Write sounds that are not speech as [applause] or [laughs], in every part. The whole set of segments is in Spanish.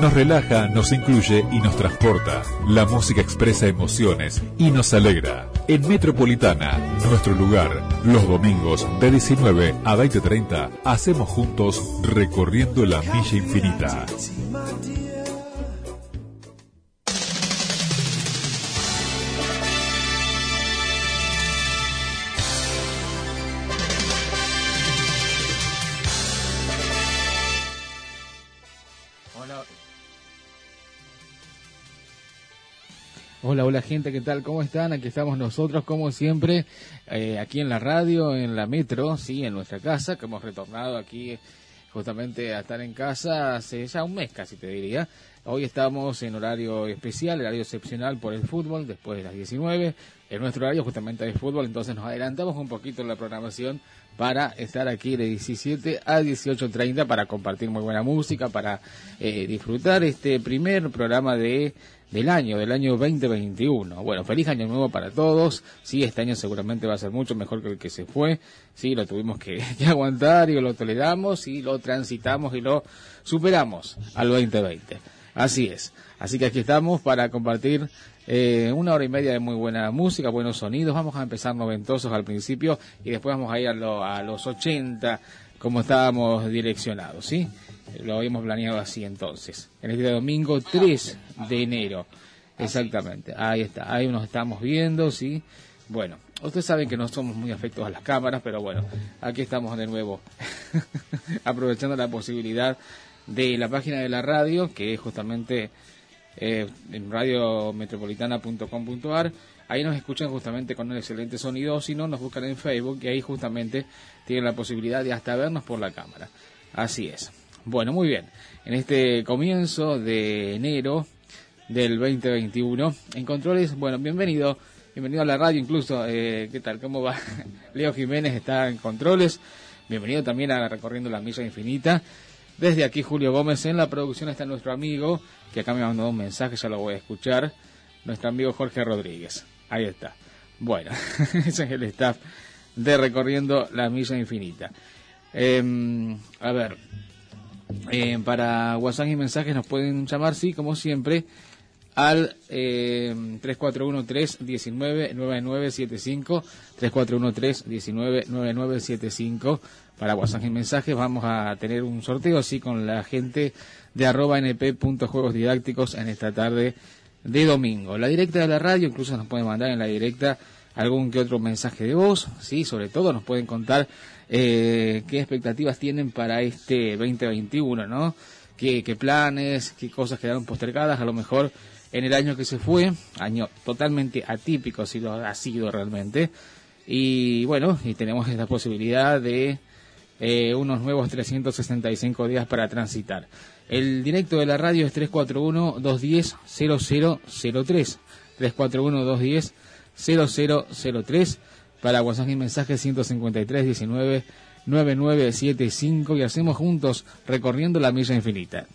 Nos relaja, nos incluye y nos transporta. La música expresa emociones y nos alegra. En Metropolitana, nuestro lugar, los domingos de 19 a 20.30, hacemos juntos recorriendo la milla infinita. Hola, hola gente, ¿qué tal? ¿Cómo están? Aquí estamos nosotros, como siempre, eh, aquí en la radio, en la metro, sí, en nuestra casa, que hemos retornado aquí justamente a estar en casa hace ya un mes casi te diría. Hoy estamos en horario especial, horario excepcional por el fútbol, después de las 19. En nuestro horario justamente de fútbol, entonces nos adelantamos un poquito en la programación para estar aquí de 17 a 18.30 para compartir muy buena música, para eh, disfrutar este primer programa de del año, del año 2021. Bueno, feliz año nuevo para todos. Sí, este año seguramente va a ser mucho mejor que el que se fue. Sí, lo tuvimos que, [laughs] aguantar y lo toleramos y lo transitamos y lo superamos al 2020. Así es. Así que aquí estamos para compartir eh, una hora y media de muy buena música, buenos sonidos. Vamos a empezar noventosos al principio y después vamos a ir a, a los 80 como estábamos direccionados, ¿sí? Lo habíamos planeado así entonces. En este domingo 3 de enero. Exactamente. Ahí está. Ahí nos estamos viendo, ¿sí? Bueno, ustedes saben que no somos muy afectos a las cámaras, pero bueno, aquí estamos de nuevo. [laughs] Aprovechando la posibilidad de la página de la radio, que es justamente eh, en radiometropolitana.com.ar. Ahí nos escuchan justamente con un excelente sonido, si no, nos buscan en Facebook y ahí justamente tienen la posibilidad de hasta vernos por la cámara. Así es. Bueno, muy bien. En este comienzo de enero del 2021, en controles, bueno, bienvenido, bienvenido a la radio incluso. Eh, ¿Qué tal? ¿Cómo va? [laughs] Leo Jiménez está en controles. Bienvenido también a Recorriendo la Misa Infinita. Desde aquí Julio Gómez en la producción está nuestro amigo, que acá me mandó un mensaje, ya lo voy a escuchar, nuestro amigo Jorge Rodríguez. Ahí está. Bueno, [laughs] ese es el staff de Recorriendo la Misa Infinita. Em, a ver, eh, para WhatsApp y mensajes nos pueden llamar, sí, como siempre, al eh, 3413-199975, 3413-199975. Para WhatsApp y mensajes vamos a tener un sorteo así con la gente de arroba np.juegos didácticos en esta tarde de domingo. La directa de la radio incluso nos pueden mandar en la directa algún que otro mensaje de voz, sí, sobre todo nos pueden contar eh, qué expectativas tienen para este 2021, ¿no? ¿Qué, ¿Qué planes, qué cosas quedaron postergadas, a lo mejor en el año que se fue, año totalmente atípico si lo ha sido realmente, y bueno, y tenemos esta posibilidad de eh, unos nuevos 365 días para transitar. El directo de la radio es 341-210-0003, 341-210-0003 para WhatsApp y mensaje 153 19 9975 y hacemos juntos recorriendo la milla infinita.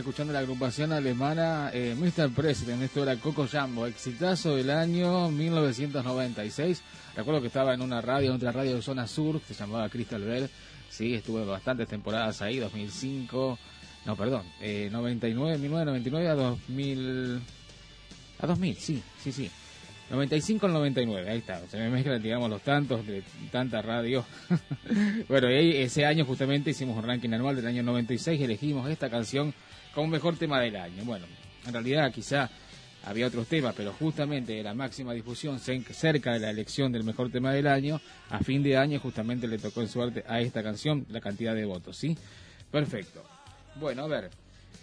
Escuchando la agrupación alemana eh, Mr. President, esto era Coco Jambo, exitazo del año 1996. Recuerdo que estaba en una radio, en otra radio de zona sur, que se llamaba Crystal Bell. Sí, estuve bastantes temporadas ahí, 2005, no, perdón, eh, 99, 1999 a 2000, a 2000, sí, sí, sí. 95 al 99, ahí está. Se me mezclan, digamos, los tantos de tanta radio. [laughs] bueno, y ese año justamente hicimos un ranking anual del año 96 y elegimos esta canción como mejor tema del año. Bueno, en realidad quizá había otros temas, pero justamente la máxima difusión cerca de la elección del mejor tema del año, a fin de año justamente le tocó en suerte a esta canción la cantidad de votos, ¿sí? Perfecto. Bueno, a ver.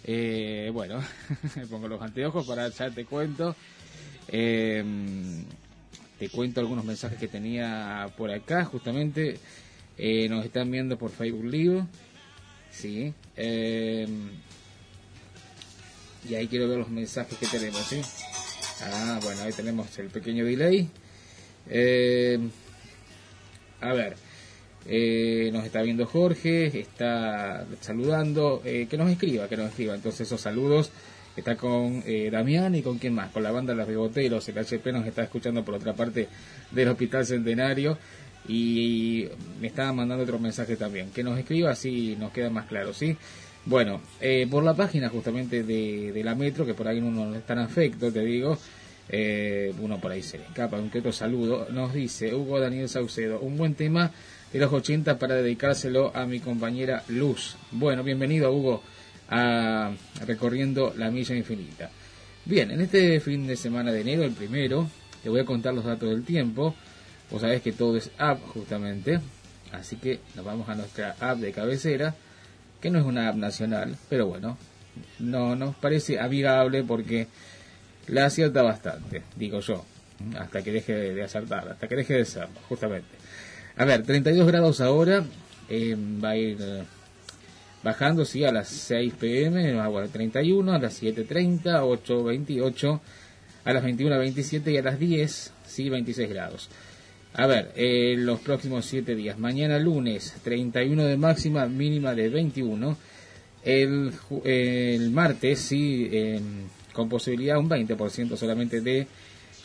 Eh, bueno, [laughs] pongo los anteojos para ya te cuento. Eh, te cuento algunos mensajes que tenía por acá, justamente. Eh, nos están viendo por Facebook Live. Sí. Eh, y ahí quiero ver los mensajes que tenemos, ¿sí? Ah, bueno, ahí tenemos el pequeño delay. a ver. nos está viendo Jorge, está saludando, que nos escriba, que nos escriba. Entonces esos saludos está con eh, Damián y con quién más, con la banda Los Riboteros, el HP nos está escuchando por otra parte del Hospital Centenario y me estaba mandando otro mensaje también, que nos escriba así nos queda más claro, ¿sí? Bueno, eh, por la página justamente de, la Metro, que por ahí uno no está en afecto, te digo, eh, uno por ahí se le escapa, un que otro saludo, nos dice Hugo Daniel Saucedo, un buen tema de los 80 para dedicárselo a mi compañera Luz. Bueno, bienvenido Hugo a recorriendo la milla infinita. Bien, en este fin de semana de enero, el primero, te voy a contar los datos del tiempo. Vos sabés que todo es app justamente, así que nos vamos a nuestra app de cabecera, que no es una app nacional, pero bueno, no nos parece amigable porque la acierta bastante, digo yo, hasta que deje de acertar, hasta que deje de serlo, justamente. A ver, 32 grados ahora, eh, va a ir bajando sí a las 6 pm, a las 31, a las 7.30, 8.28, a las 21.27 y a las 10, sí, 26 grados. A ver, eh, los próximos 7 días. Mañana lunes, 31 de máxima, mínima de 21. El, el martes, sí, con posibilidad un 20% solamente de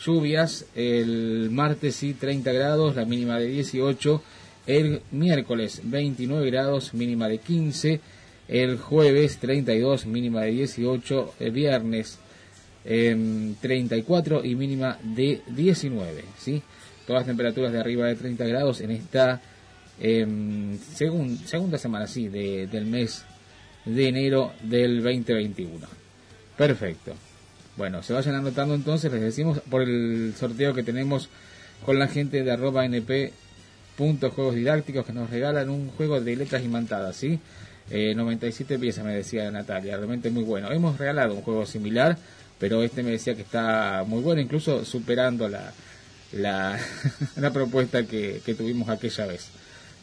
lluvias. El martes, sí, 30 grados, la mínima de 18 el miércoles 29 grados, mínima de 15. El jueves 32, mínima de 18. El viernes 34 em, y mínima de 19. ¿sí? Todas temperaturas de arriba de 30 grados en esta em, segunda semana sí, del mes de enero del 2021. Perfecto. Bueno, se vayan anotando entonces, les decimos por el sorteo que tenemos con la gente de arroba np juegos didácticos que nos regalan un juego de letras imantadas, ¿sí? 97 piezas, me decía Natalia, realmente muy bueno. Hemos regalado un juego similar, pero este me decía que está muy bueno, incluso superando la, la, [laughs] la propuesta que, que tuvimos aquella vez.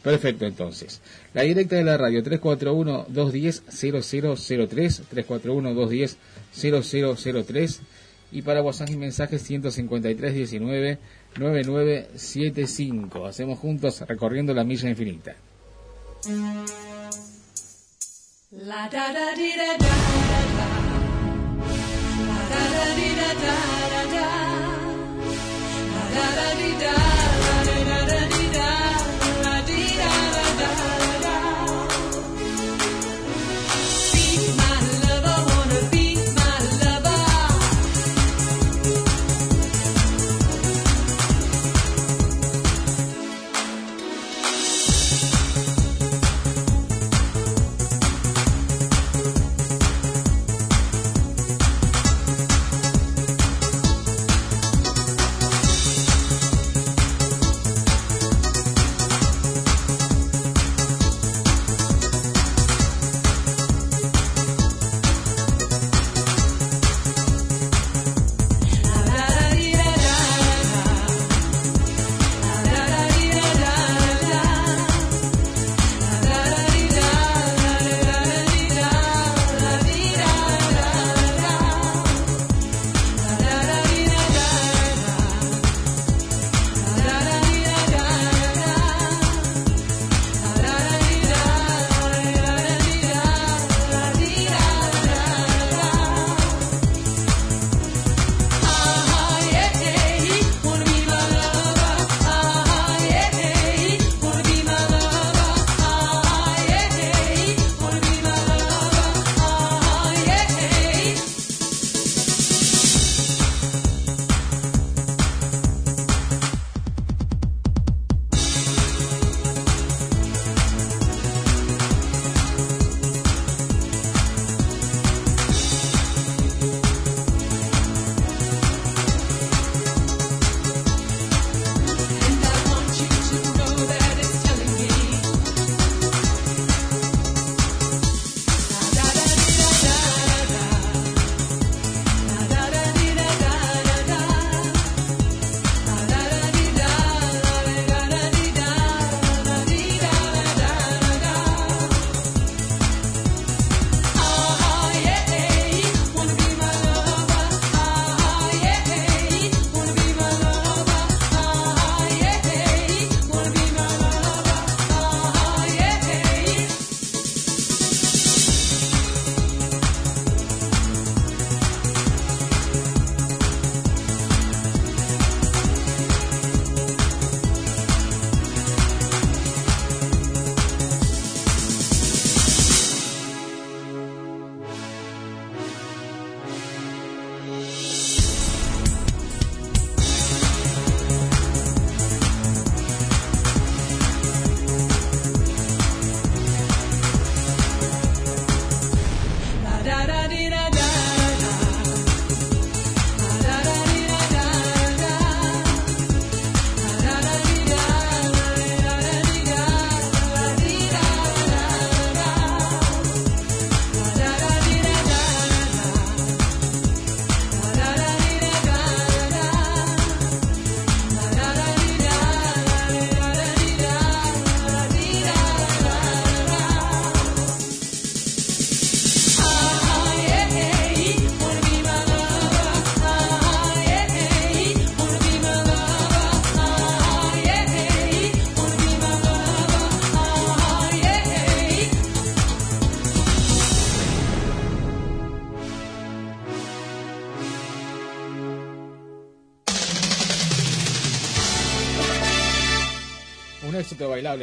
Perfecto, entonces. La directa de la radio 341-210-0003, 341-210-0003 y para WhatsApp y mensajes 153-19-9975. Hacemos juntos recorriendo la milla infinita. La da da di da da da La da da di da da da La da da di da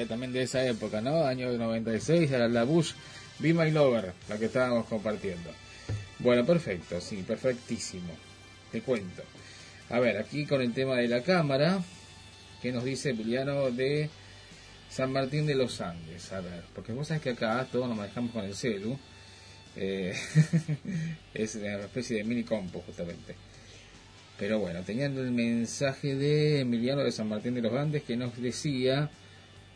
también de esa época, ¿no? Año 96, era la Bush Be My Lover, la que estábamos compartiendo. Bueno, perfecto, sí, perfectísimo. Te cuento. A ver, aquí con el tema de la cámara, que nos dice Emiliano de San Martín de los Andes. A ver, porque vos sabés que acá todos nos manejamos con el celu. Eh, [laughs] es una especie de mini compo, justamente. Pero bueno, teniendo el mensaje de Emiliano de San Martín de los Andes que nos decía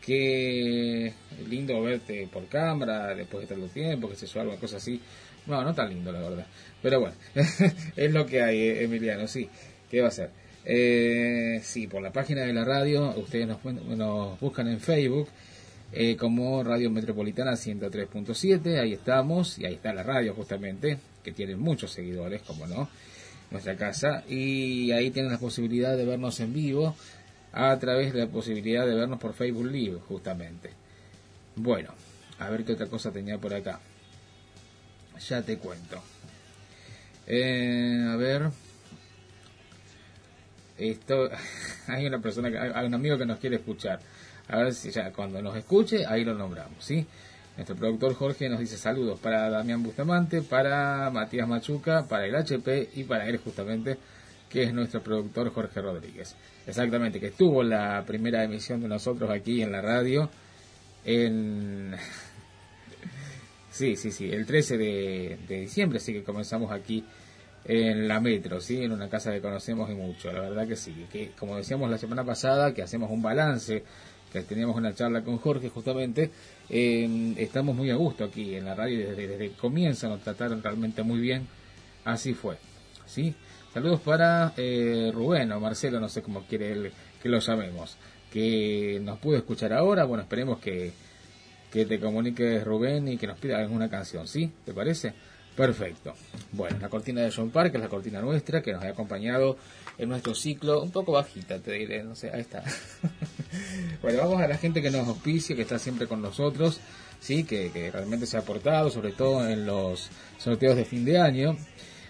que lindo verte por cámara después de tanto tiempo, que se yo, alguna cosa así. No, no tan lindo la verdad. Pero bueno, [laughs] es lo que hay, eh, Emiliano, sí. ¿Qué va a ser? Eh, sí, por la página de la radio, ustedes nos, nos buscan en Facebook eh, como Radio Metropolitana 103.7, ahí estamos, y ahí está la radio justamente, que tiene muchos seguidores, como no, nuestra casa, y ahí tienen la posibilidad de vernos en vivo a través de la posibilidad de vernos por Facebook Live, justamente. Bueno, a ver qué otra cosa tenía por acá. Ya te cuento. Eh, a ver. Esto, [laughs] hay una persona, hay un amigo que nos quiere escuchar. A ver si ya cuando nos escuche, ahí lo nombramos, ¿sí? Nuestro productor Jorge nos dice saludos para Damián Bustamante, para Matías Machuca, para el HP y para él justamente, que es nuestro productor Jorge Rodríguez. Exactamente, que estuvo la primera emisión de nosotros aquí en la radio en... [laughs] Sí, sí, sí, el 13 de, diciembre, así que comenzamos aquí en la metro, ¿sí? En una casa que conocemos y mucho, la verdad que sí. Que como decíamos la semana pasada, que hacemos un balance, que teníamos una charla con Jorge justamente, eh, estamos muy a gusto aquí en la radio desde, desde el comienzo, nos trataron realmente muy bien, así fue, ¿sí? Saludos para eh, Rubén o Marcelo, no sé cómo quiere él que lo llamemos, que nos pudo escuchar ahora. Bueno, esperemos que, que te comunique Rubén y que nos pida alguna canción, ¿sí? ¿Te parece? Perfecto. Bueno, la cortina de John Park es la cortina nuestra que nos ha acompañado en nuestro ciclo, un poco bajita, te diré, no sé, ahí está. [laughs] bueno, vamos a la gente que nos auspicia, que está siempre con nosotros, sí, que, que realmente se ha aportado, sobre todo en los sorteos de fin de año.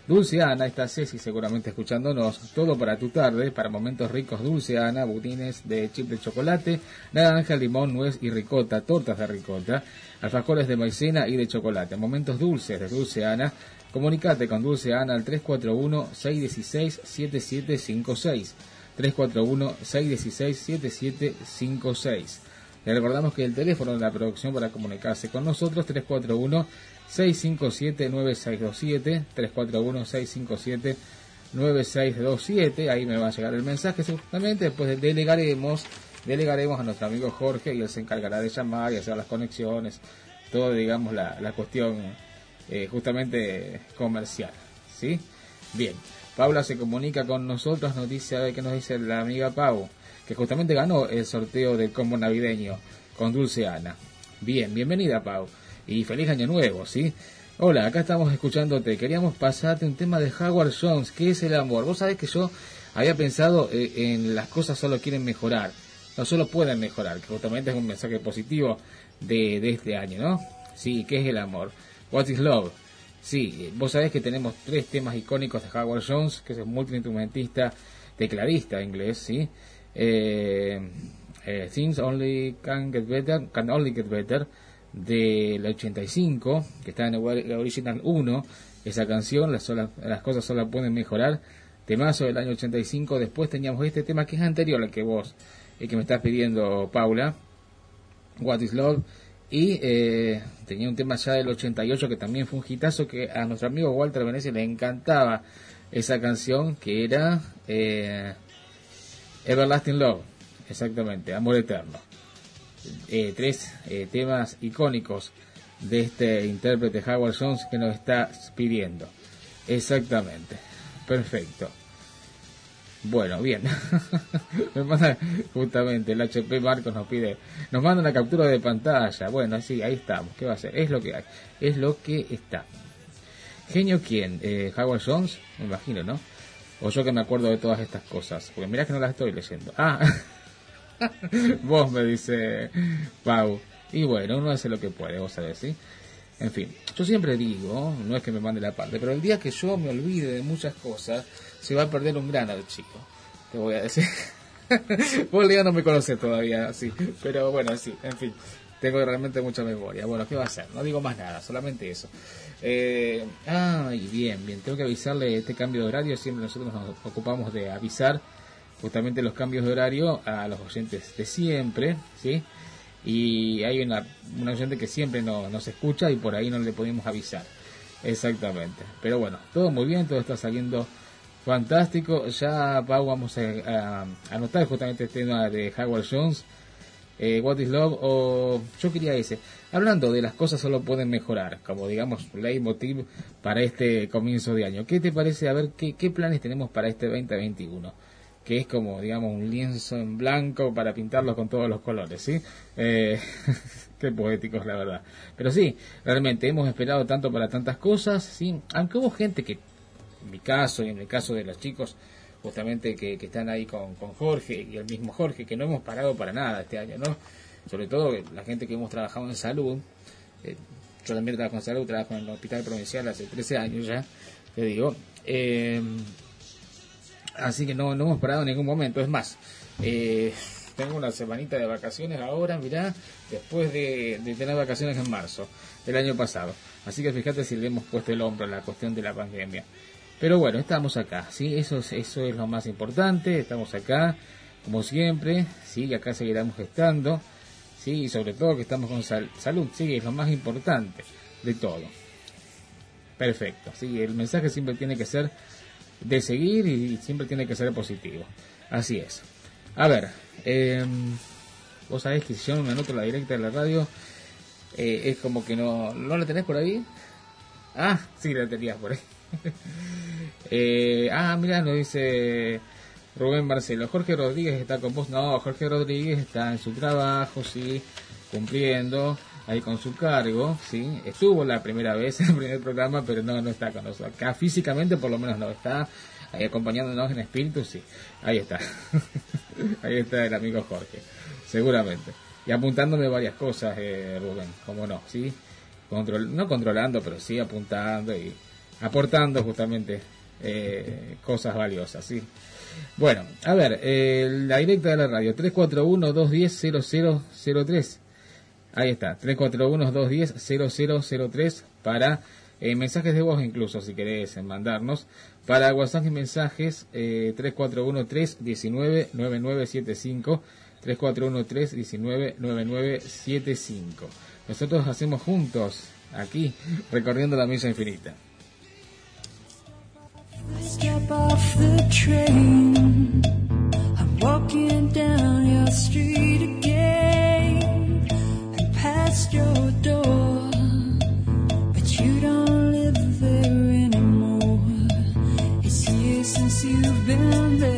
Dulce Ana, está Ceci seguramente escuchándonos. Todo para tu tarde, para momentos ricos Dulce Ana, budines de chip de chocolate, naranja, limón, nuez y ricota, tortas de ricota, alfajores de maicena y de chocolate. Momentos dulces de Dulce Ana. Comunicate con Dulce Ana al 341-616-7756. 341-616-7756. Le recordamos que el teléfono de la producción para comunicarse con nosotros 341 657-9627, 341-657-9627, ahí me va a llegar el mensaje seguramente, después delegaremos, delegaremos a nuestro amigo Jorge y él se encargará de llamar y hacer las conexiones, todo digamos la, la cuestión eh, justamente comercial, ¿sí? Bien, Paula se comunica con nosotros, nos dice, que nos dice la amiga Pau, que justamente ganó el sorteo del combo navideño con Dulce Ana. Bien, bienvenida Pau y feliz año nuevo, ¿sí? Hola, acá estamos escuchándote. Queríamos pasarte un tema de Howard Jones, que es el amor. Vos sabés que yo había pensado eh, en las cosas solo quieren mejorar, no solo pueden mejorar, que justamente es un mensaje positivo de, de este año, ¿no? Sí, ¿qué es el amor? What is love? Sí, vos sabés que tenemos tres temas icónicos de Howard Jones, que es un multiinstrumentista, tecladista inglés, ¿sí? Eh, eh, things only can get better, can only get better del 85, que está en el original 1, esa canción, las, las cosas solo pueden mejorar. Temazo del año 85, después teníamos este tema que es anterior al que vos, el que me estás pidiendo, Paula, What is Love, y eh, tenía un tema ya del 88 que también fue un hitazo que a nuestro amigo Walter Venecia le encantaba esa canción que era eh, Everlasting Love, exactamente, Amor Eterno. Eh, tres eh, temas icónicos de este intérprete Howard Jones que nos está pidiendo. Exactamente. Perfecto. Bueno, bien. [laughs] me manda justamente el HP Marcos nos pide, nos manda una captura de pantalla. Bueno, sí, ahí estamos. ¿Qué va a ser? Es lo que hay. Es lo que está. Genio quién? Eh, Howard Jones, me imagino, ¿no? O yo que me acuerdo de todas estas cosas. Porque mirá que no las estoy leyendo. Ah. [laughs] [laughs] vos me dice Pau. Y bueno, uno hace lo que puede, vos sabés, ¿sí? En fin, yo siempre digo, no es que me mande la parte, pero el día que yo me olvide de muchas cosas, se va a perder un gran archivo. Te voy a decir. [laughs] vos ya no me conoces todavía, sí. Pero bueno, sí, en fin. Tengo realmente mucha memoria. Bueno, ¿qué va a hacer? No digo más nada, solamente eso. Eh, ay, bien, bien. Tengo que avisarle este cambio de horario. Siempre nosotros nos ocupamos de avisar justamente los cambios de horario a los oyentes de siempre, ¿sí? Y hay una, una oyente que siempre no, nos escucha y por ahí no le podemos avisar. Exactamente. Pero bueno, todo muy bien, todo está saliendo fantástico. Ya, Pau, vamos a, anotar justamente este tema de Howard Jones. eh, What is Love o yo quería ese. Hablando de las cosas solo pueden mejorar, como digamos leitmotiv para este comienzo de año. ¿Qué te parece? A ver, ¿qué, qué planes tenemos para este 2021? Que es como, digamos, un lienzo en blanco para pintarlo con todos los colores, ¿sí? Eh, [laughs] qué poéticos, la verdad. Pero sí, realmente hemos esperado tanto para tantas cosas, ¿sí? Aunque hubo gente que, en mi caso y en el caso de los chicos, justamente que, están ahí con, con, Jorge y el mismo Jorge, que no hemos parado para nada este año, ¿no? Sobre todo la gente que hemos trabajado en salud. Eh, yo también trabajo en salud, trabajo en el hospital provincial hace 13 años ya, te digo. Eh, así que no, no hemos parado en ningún momento. Es más, eh, tengo una semanita de vacaciones ahora, mirá, después de, tener vacaciones en marzo del año pasado. Así que fíjate si le hemos puesto el hombro a la cuestión de la pandemia. Pero bueno, estamos acá, ¿sí? Eso es, eso es lo más importante, estamos acá, como siempre, ¿sí? Y acá seguiremos estando, ¿sí? Y sobre todo que estamos con salud, ¿sí? Es lo más importante de todo. Perfecto, ¿sí? El mensaje siempre tiene que ser de seguir y siempre tiene que ser positivo. Así es. A ver, eh, vos sabés que si yo me anoto la directa de la radio, eh, es como que no, ¿no la tenés por ahí? Ah, sí, la tenías por ahí. [laughs] Eh, ah, mira, nos dice Rubén Marcelo. Jorge Rodríguez está con vos. No, Jorge Rodríguez está en su trabajo, sí, cumpliendo ahí con su cargo, sí. Estuvo la primera vez en el primer programa, pero no, no está con nosotros. Acá físicamente por lo menos no está. Ahí acompañándonos en espíritu, sí. Ahí está. [laughs] ahí está el amigo Jorge. Seguramente. Y apuntándome varias cosas, eh, Rubén, como no, sí. Control, no controlando, pero sí apuntando y aportando justamente eh, cosas valiosas, ¿sí? Bueno, a ver, eh, la directa de la radio, 341-210-0003. Ahí está, 341-210-0003 para eh, mensajes de voz incluso, si querés mandarnos. Para WhatsApp y mensajes, eh, 341-319-9975. 341-319-9975. Nosotros hacemos juntos, aquí, recorriendo la misa infinita. Step past your door, but you don't live there anymore. It's years since you've been there,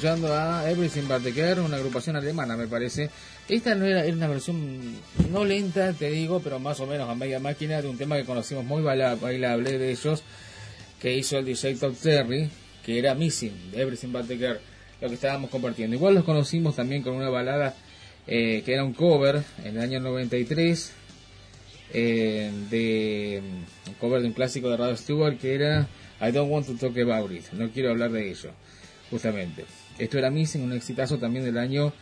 escuchando a Everything But The Care, una agrupación alemana, me parece. Esta no era, una versión no lenta, te digo, pero más o menos a media máquina de un tema que conocimos muy bailable de ellos, que hizo el DJ Top Terry, que era Missing, Everything But The Care, lo que estábamos compartiendo. Igual los conocimos también con una balada eh, que era un cover en el año 93, eh, de cover de un clásico de Rod Stewart que era I Don't Want to Talk About It, no quiero hablar de ello justamente. Esto era Missing, un exitazo también del año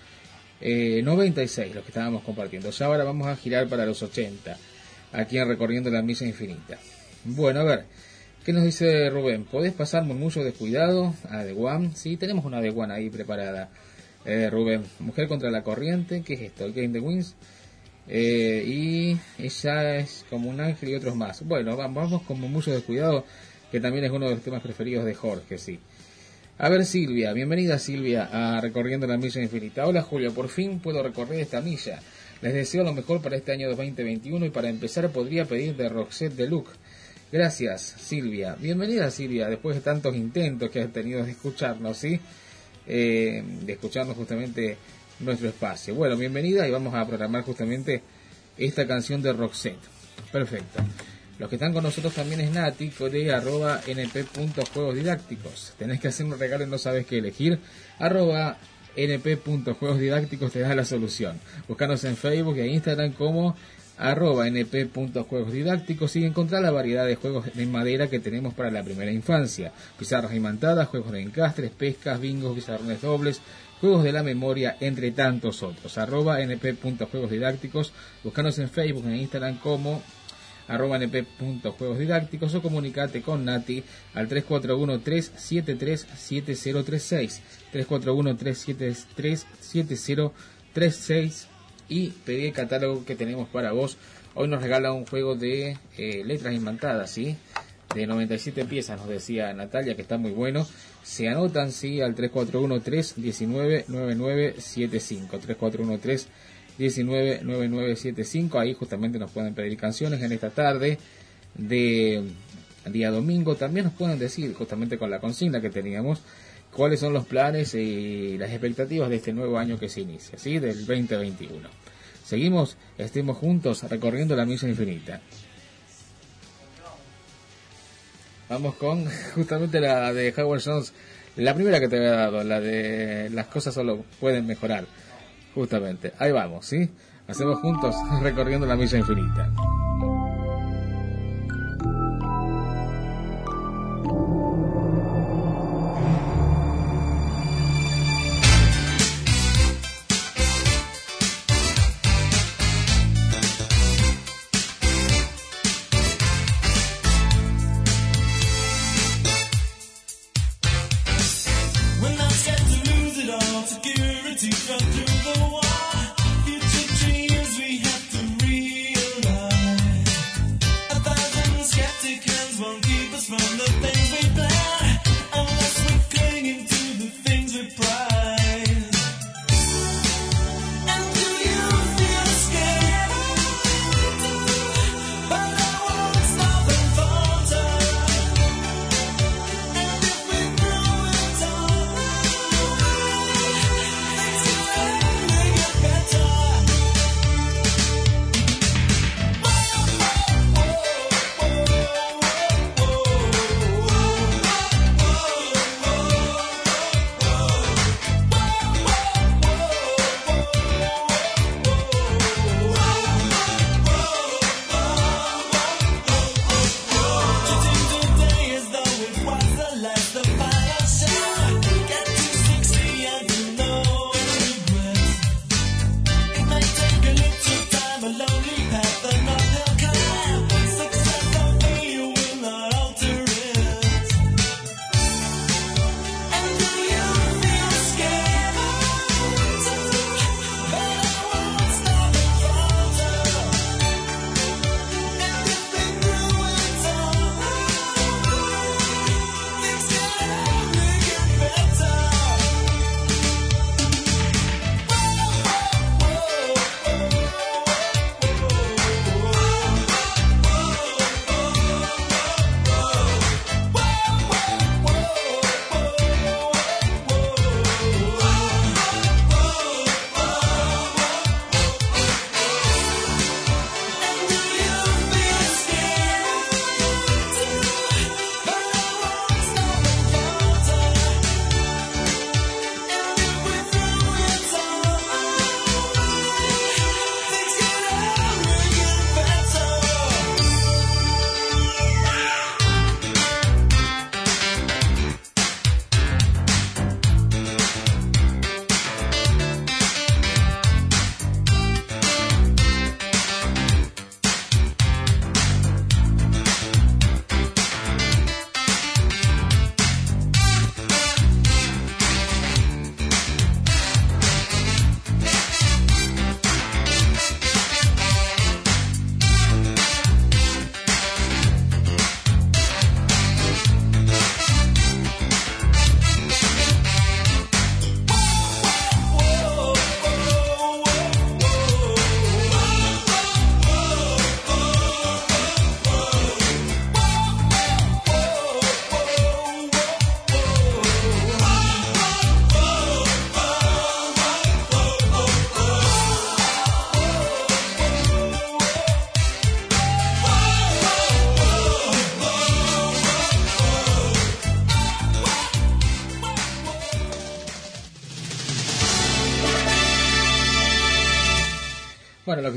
96, eh, lo que estábamos compartiendo. Ya ahora vamos a girar para los 80, aquí en Recorriendo la Misa Infinita. Bueno, a ver, ¿qué nos dice Rubén? ¿Podés pasar murmullo descuidado a The One? Sí, tenemos una The One ahí preparada. Eh, Rubén, Mujer contra la Corriente, ¿qué es esto? Game the Wins. Eh, y ella es como un ángel y otros más. Bueno, vamos con murmullo descuidado, que también es uno de los temas preferidos de Jorge, sí. A ver Silvia, bienvenida Silvia a Recorriendo la Milla Infinita. Hola Julio, por fin puedo recorrer esta milla. Les deseo lo mejor para este año 2021 y para empezar podría pedir de Roxette de Luke. Gracias Silvia. Bienvenida Silvia, después de tantos intentos que has tenido de escucharnos, ¿sí? Eh, de escucharnos justamente nuestro espacio. Bueno, bienvenida y vamos a programar justamente esta canción de Roxette. Perfecto. Los que están con nosotros también es Nati, de arroba np.juegosdidácticos. Tenés que hacer un regalo y no sabes qué elegir. Arroba np.juegosdidácticos te da la solución. Búscanos en Facebook e Instagram como arroba np.juegosdidácticos y encontrar la variedad de juegos de madera que tenemos para la primera infancia. Pizarras imantadas, juegos de encastres, pescas, bingos, pizarrones dobles, juegos de la memoria, entre tantos otros. Arroba np.juegosdidácticos. Búscanos en Facebook e Instagram como arroba np.juegos didácticos o comunicate con Nati al 341-373-7036, 341-373-7036 y pedí el catálogo que tenemos para vos. Hoy nos regala un juego de eh, letras imantadas, ¿sí? De 97 piezas, nos decía Natalia, que está muy bueno. Se anotan, sí, al 341-319-9975, 341-3 199975. Ahí justamente nos pueden pedir canciones en esta tarde de día domingo. También nos pueden decir, justamente con la consigna que teníamos, cuáles son los planes y las expectativas de este nuevo año que se inicia, ¿sí? del 2021. Seguimos, estemos juntos recorriendo la misa infinita. Vamos con [laughs] justamente la de Howard Jones, la primera que te había dado, la de las cosas solo pueden mejorar. Justamente, ahí vamos, ¿sí? Hacemos juntos [laughs] recorriendo la misa infinita.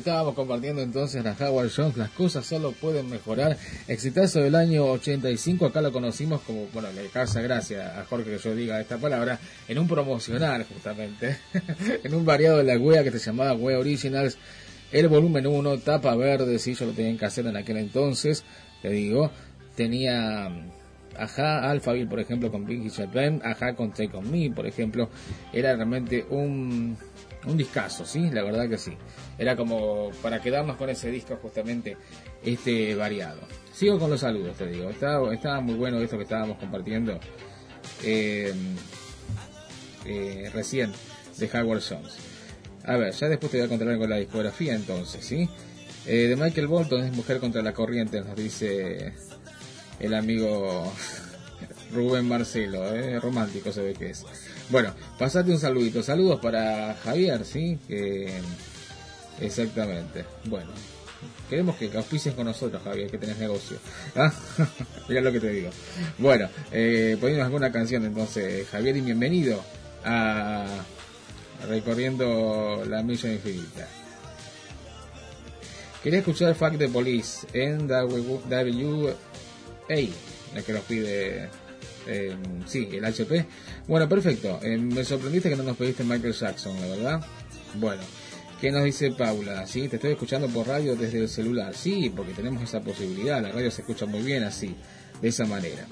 Estábamos compartiendo entonces la Howard Jones, las cosas solo pueden mejorar. Exitazo del año 85, acá lo conocimos como, bueno, le causa gracia a Jorge que yo diga esta palabra, en un promocional justamente, [laughs] en un variado de la wea que se llamaba Wea Originals, el volumen 1, tapa verde, sí, yo lo tenía que hacer en aquel entonces, te digo, tenía Ajá, Alphaville, por ejemplo, con Pinky Japan, Ajá con Take On Me, por ejemplo, era realmente un, un discazo, ¿sí? La verdad que sí. Era como para quedarnos con ese disco justamente, este variado. Sigo con los saludos, te digo. Estaba, estaba muy bueno esto que estábamos compartiendo eh, eh, recién de Howard Jones. A ver, ya después te voy a contar con la discografía entonces, ¿sí? Eh, de Michael Bolton es Mujer contra la Corriente, nos dice el amigo [laughs] Rubén Marcelo, ¿eh? romántico se ve que es. Bueno, pasate un saludito. Saludos para Javier, ¿sí? Exactamente. Bueno, queremos que auspices con nosotros, Javier, que tenés negocio. [laughs] ¿Ah? [laughs] Mirá lo que te digo. Bueno, eh, ponemos alguna canción entonces, Javier, y bienvenido a Recorriendo la Milla Infinita. Quería escuchar Fact de Police en WA, la que nos pide sí, el HP. Bueno, perfecto. Eh, me sorprendiste que no nos pediste Michael Jackson, la verdad. Bueno, ¿qué nos dice Paula? Sí, te estoy escuchando por radio desde el celular. Sí, porque tenemos esa posibilidad. La radio se escucha muy bien así, de esa manera.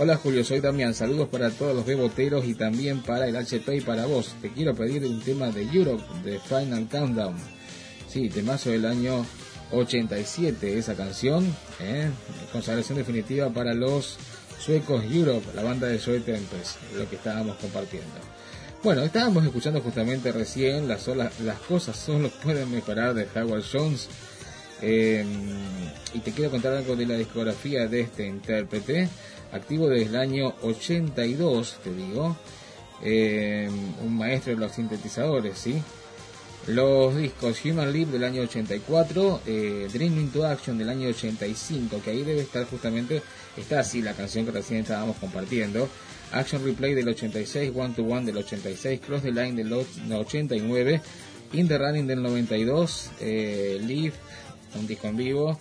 Hola Julio, soy Damián. Saludos para todos los beboteros y también para el HP y para vos. Te quiero pedir un tema de Europe, de Final Countdown. Sí, temazo del año 87, esa canción. ¿eh? Consagración definitiva para los suecos Europe, la banda de Joe Tempest, lo que estábamos compartiendo. Bueno, estábamos escuchando justamente recién las, las cosas solo pueden mejorar de Howard Jones. Em, y te quiero contar algo de la discografía de este intérprete, activo desde el año 82, te digo. Em, un maestro de los sintetizadores, ¿sí? Los discos Human Leap del año 84, eh, Dream into Action del año 85, que ahí debe estar justamente, está así la canción que recién estábamos compartiendo. Action Replay del 86, One to One del 86, Cross the Line del 89, In the Running del 92, eh, Leave, un disco en vivo,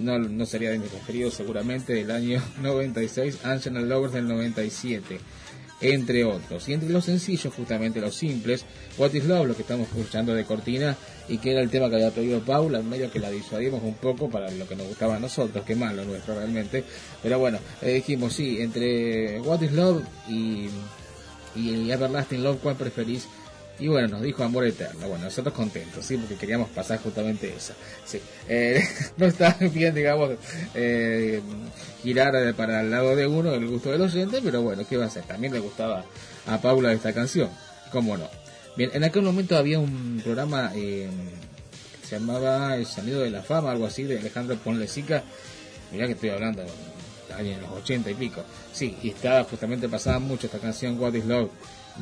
no, no sería de mis preferidos seguramente, del año [laughs] 96, Ancient Lovers del 97 entre otros. Y entre los sencillos, justamente los simples, What is Love, lo que estamos escuchando de Cortina, y que era el tema que había pedido Paula, medio que la disuadimos un poco para lo que nos gustaba a nosotros, que malo nuestro realmente. Pero bueno, eh, dijimos, sí, entre What is Love y, y Everlasting Love, ¿cuál preferís? Y bueno, nos dijo amor eterno. Bueno, nosotros contentos, ¿sí? Porque queríamos pasar justamente esa. Sí. Eh, [laughs] no está bien, digamos, eh, girar para el lado de uno el gusto del oyente, pero bueno, ¿qué va a ser? También le gustaba a Paula esta canción. ¿Cómo no? Bien, en aquel momento había un programa eh, que se llamaba El Sonido de la Fama, algo así, de Alejandro Ponlecica. Mirá que estoy hablando en los 80 y pico. Sí, y estaba justamente pasaba mucho esta canción What is Love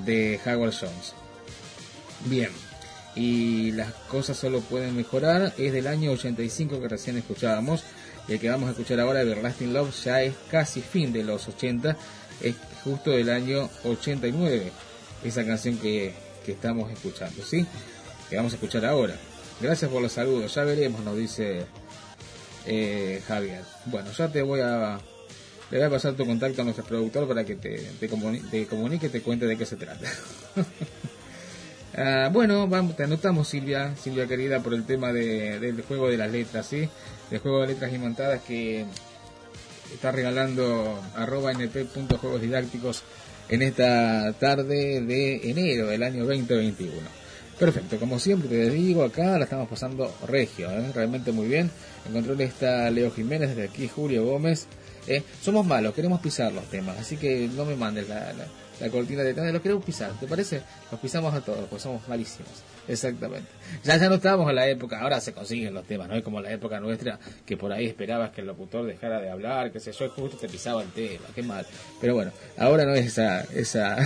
de Howard Jones. Bien, y las cosas solo pueden mejorar. Es del año 85 que recién escuchábamos. El que vamos a escuchar ahora, Everlasting Love, ya es casi fin de los 80. Es justo del año 89. Esa canción que, que estamos escuchando, ¿sí? Que vamos a escuchar ahora. Gracias por los saludos. Ya veremos, nos dice eh, Javier. Bueno, ya te voy a le voy a pasar tu contacto a nuestro productor para que te, te, te comunique y te cuente de qué se trata. [laughs] Ah, bueno, vamos, te anotamos Silvia, Silvia querida, por el tema de, del juego de las letras, ¿sí? Del juego de letras imantadas que está regalando arroba np.juegos en esta tarde de enero del año 2021. Perfecto, como siempre te digo, acá la estamos pasando regio, ¿eh? realmente muy bien. En control está Leo Jiménez, desde aquí Julio Gómez. ¿eh? Somos malos, queremos pisar los temas, así que no me mandes la cortina de los queremos pisar, ¿te parece? Los pisamos a todos, pues somos malísimos. Exactamente. Ya ya no estábamos en la época, ahora se consiguen los temas, no es como la época nuestra que por ahí esperabas que el locutor dejara de hablar, que sé yo, justo te pisaba el tema, qué mal. Pero bueno, ahora no es esa esa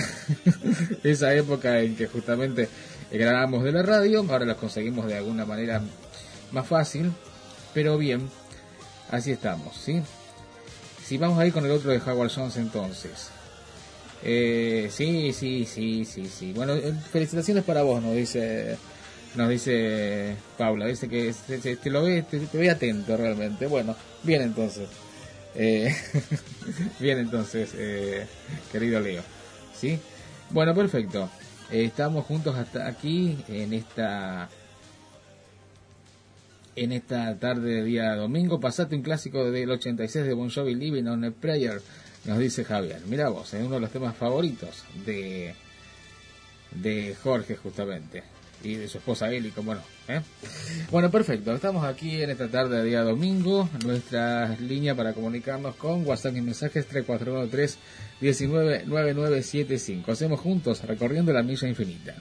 [laughs] esa época en que justamente grabamos de la radio, ahora los conseguimos de alguna manera más fácil, pero bien, así estamos, ¿sí? Si vamos a ir con el otro de Howard Jones entonces. Eh, sí, sí, sí, sí, sí. Bueno, eh, felicitaciones para vos, nos dice nos dice Paula, dice que te, lo ve, te, ve atento realmente. Bueno, bien entonces. Eh, [laughs] bien entonces, eh, querido Leo. ¿Sí? Bueno, perfecto. estamos juntos hasta aquí en esta en esta tarde de día domingo. Pasate un clásico del 86 de Bon Jovi, Living on a Prayer, nos dice Javier. Mira vos, es uno de los temas favoritos de, de Jorge justamente. Y de su esposa Eli, como no. ¿eh? Bueno, perfecto. Estamos aquí en esta tarde de día domingo. Nuestra línea para comunicarnos con WhatsApp y mensajes 3413 199975. Hacemos juntos recorriendo la milla infinita.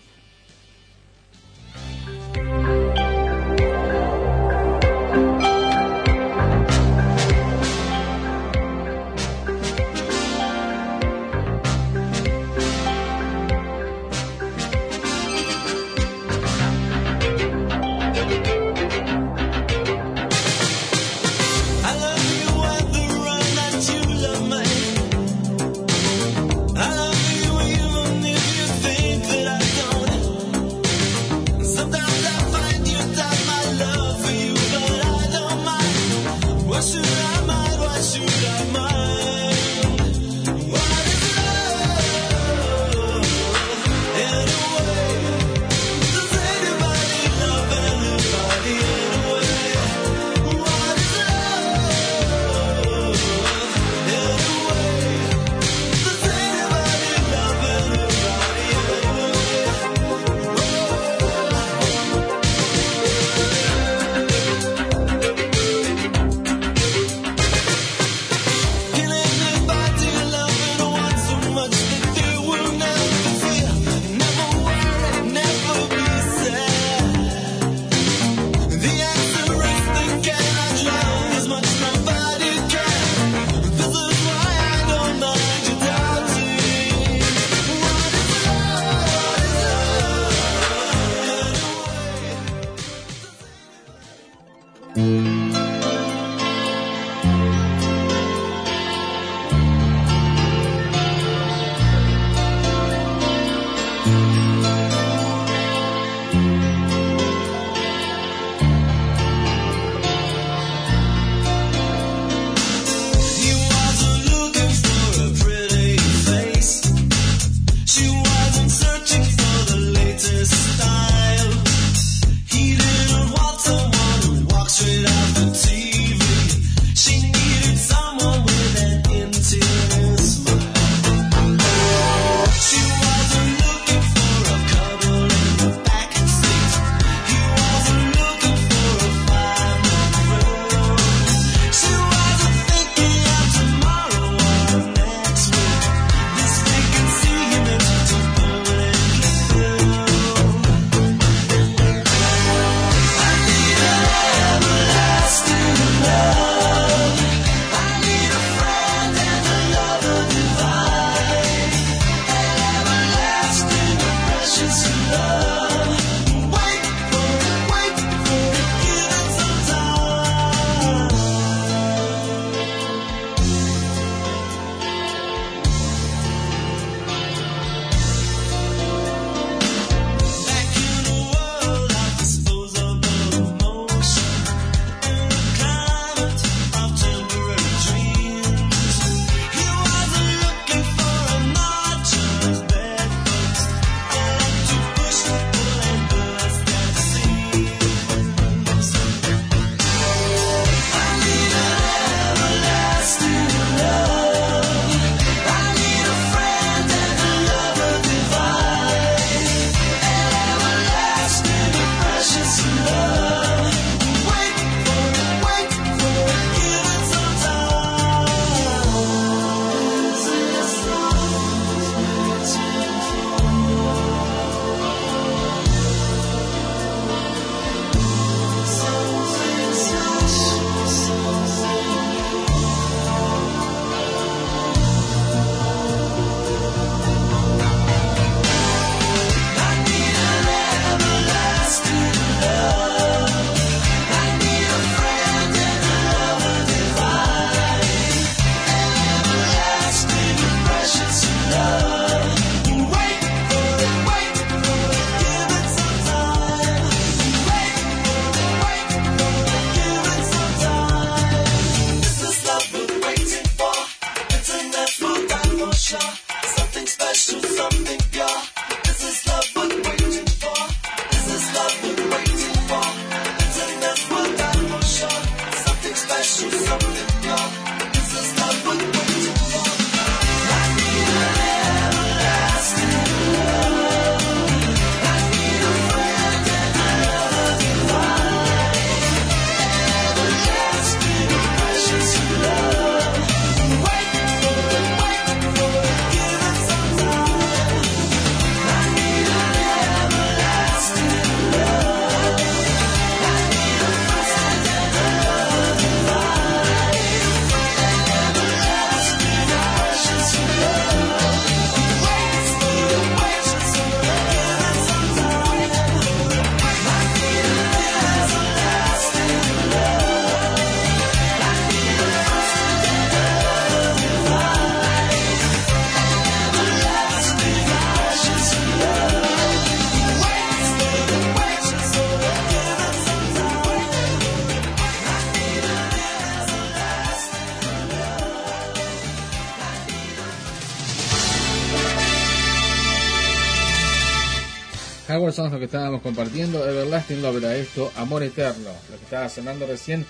Estábamos compartiendo. Everlasting Love era esto, Amor Eterno, lo que estaba sonando recién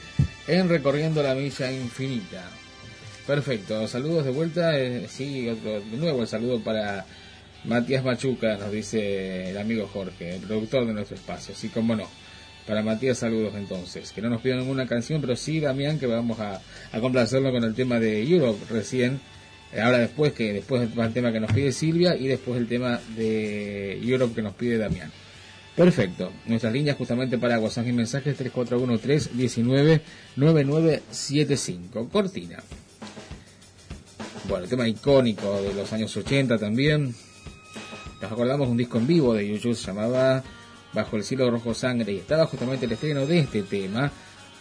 en Recorriendo la Milla Infinita. Perfecto, saludos de vuelta. Eh, sí, otro, de nuevo el saludo para Matías Machuca, nos dice el amigo Jorge, el productor de nuestro espacio. Sí, como no. Para Matías, saludos entonces. Que no nos pidan ninguna canción, pero sí, Damián, que vamos a, a complacerlo con el tema de Europe recién Ahora después, que después el tema que nos pide Silvia y después el tema de Europe que nos pide Damián. Perfecto. Nuestras líneas justamente para WhatsApp y mensajes 3413-199975. Cortina. Bueno, el tema icónico de los años 80 también. Nos acordamos un disco en vivo de YouTube se llamaba Bajo el cielo rojo sangre y estaba justamente el estreno de este tema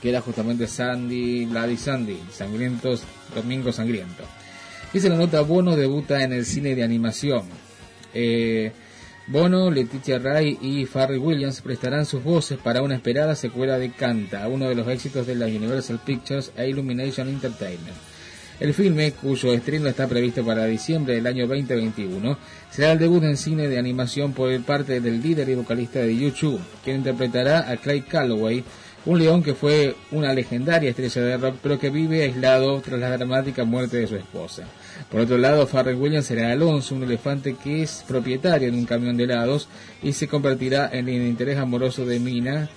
que era justamente Sandy, Bloody Sandy, Sangrientos, Domingo Sangriento. Dice la nota, Bono debuta en el cine de animación. Eh, Bono, Leticia Ray y Farrell Williams prestarán sus voces para una esperada secuela de Canta, uno de los éxitos de la Universal Pictures e Illumination Entertainment. El filme, cuyo estreno está previsto para diciembre del año 2021, será el debut en cine de animación por parte del líder y vocalista de YouTube, quien interpretará a Craig Calloway, un león que fue una legendaria estrella de rock, pero que vive aislado tras la dramática muerte de su esposa. Por otro lado, Farrell Williams será Alonso, un elefante que es propietario de un camión de helados y se convertirá en el interés amoroso de Mina,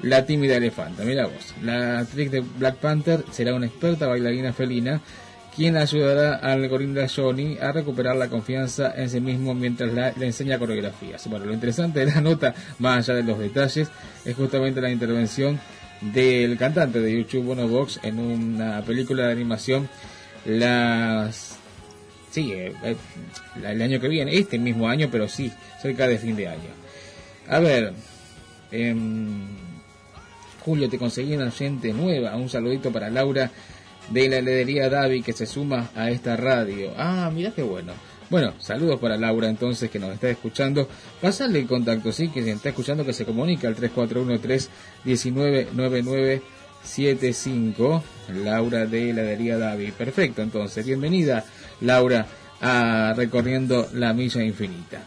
la tímida elefanta. Mira vos, la actriz de Black Panther será una experta bailarina felina quien ayudará al gorila Johnny a recuperar la confianza en sí mismo mientras le enseña coreografías. Bueno, lo interesante de la nota, más allá de los detalles, es justamente la intervención del cantante de YouTube Bono Box en una película de animación las sí eh, eh, el año que viene este mismo año pero sí cerca de fin de año a ver em, Julio te conseguí una gente nueva un saludito para Laura de la heladería Davi que se suma a esta radio. Ah, mira qué bueno. Bueno, saludos para Laura entonces que nos está escuchando. Pásale el contacto, sí, que se está escuchando que se comunica al 3413-199975. Laura de heladería Davi. Perfecto, entonces. Bienvenida, Laura, a Recorriendo la Milla Infinita.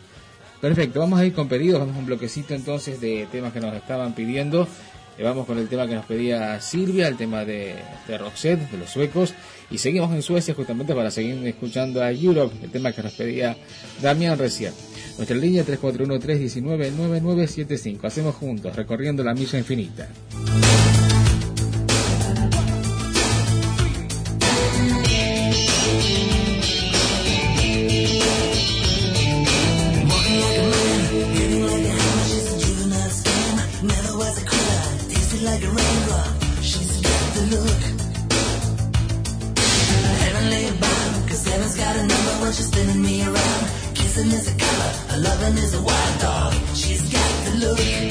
Perfecto, vamos a ir con pedidos, vamos a un bloquecito entonces de temas que nos estaban pidiendo vamos con el tema que nos pedía Silvia, el tema de, de Roxette, de los suecos. Y seguimos en Suecia justamente para seguir escuchando a Europe, el tema que nos pedía Damián recién. Nuestra línea 341-319-9975. Hacemos juntos, recorriendo la milla infinita. dancing is a color. her loving is a wild dog. She's got the look.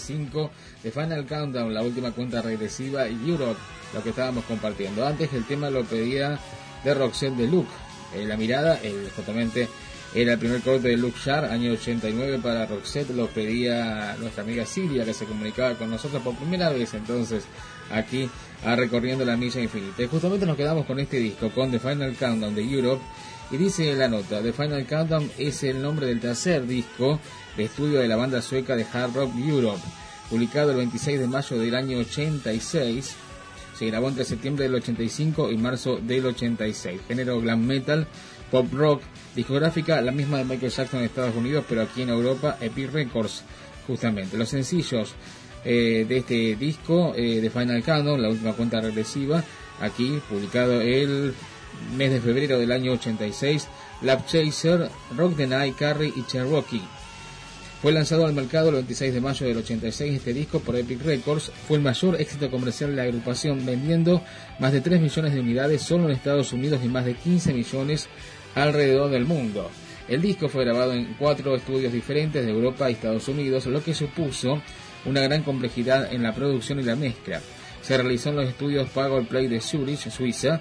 341-319-9975 de Final Countdown, la última cuenta regresiva y Europe, lo que estábamos compartiendo. Antes el tema lo pedía de Roxette de Luke. Eh, la mirada, el, justamente era el primer corte de Luke Shar, año 89 para Roxette, lo pedía nuestra amiga Silvia que se comunicaba con nosotros por primera vez entonces aquí a Recorriendo la Milla Infinita. Y justamente nos quedamos con este disco, con The Final Countdown de Europe, y dice la nota, The Final Countdown es el nombre del tercer disco de estudio de la banda sueca de Hard Rock Europe, publicado el 26 de mayo del año 86. Se grabó entre septiembre del 85 y marzo del 86. Género glam metal, pop rock, discográfica la misma de Michael Jackson en Estados Unidos, pero aquí en Europa, Epic Records, justamente. Los sencillos eh, de este disco eh, de Final Countdown, la última cuenta regresiva, aquí publicado el mes de febrero del año 86, Lab Chaser, Rock the Night, Carrie y Cherokee. Fue lanzado al mercado el 26 de mayo del 86 este disco por Epic Records. Fue el mayor éxito comercial de la agrupación, vendiendo más de 3 millones de unidades solo en Estados Unidos y más de 15 millones alrededor del mundo. El disco fue grabado en cuatro estudios diferentes de Europa y Estados Unidos, lo que supuso una gran complejidad en la producción y la mezcla. Se realizó en los estudios Power Play de Zurich, Suiza,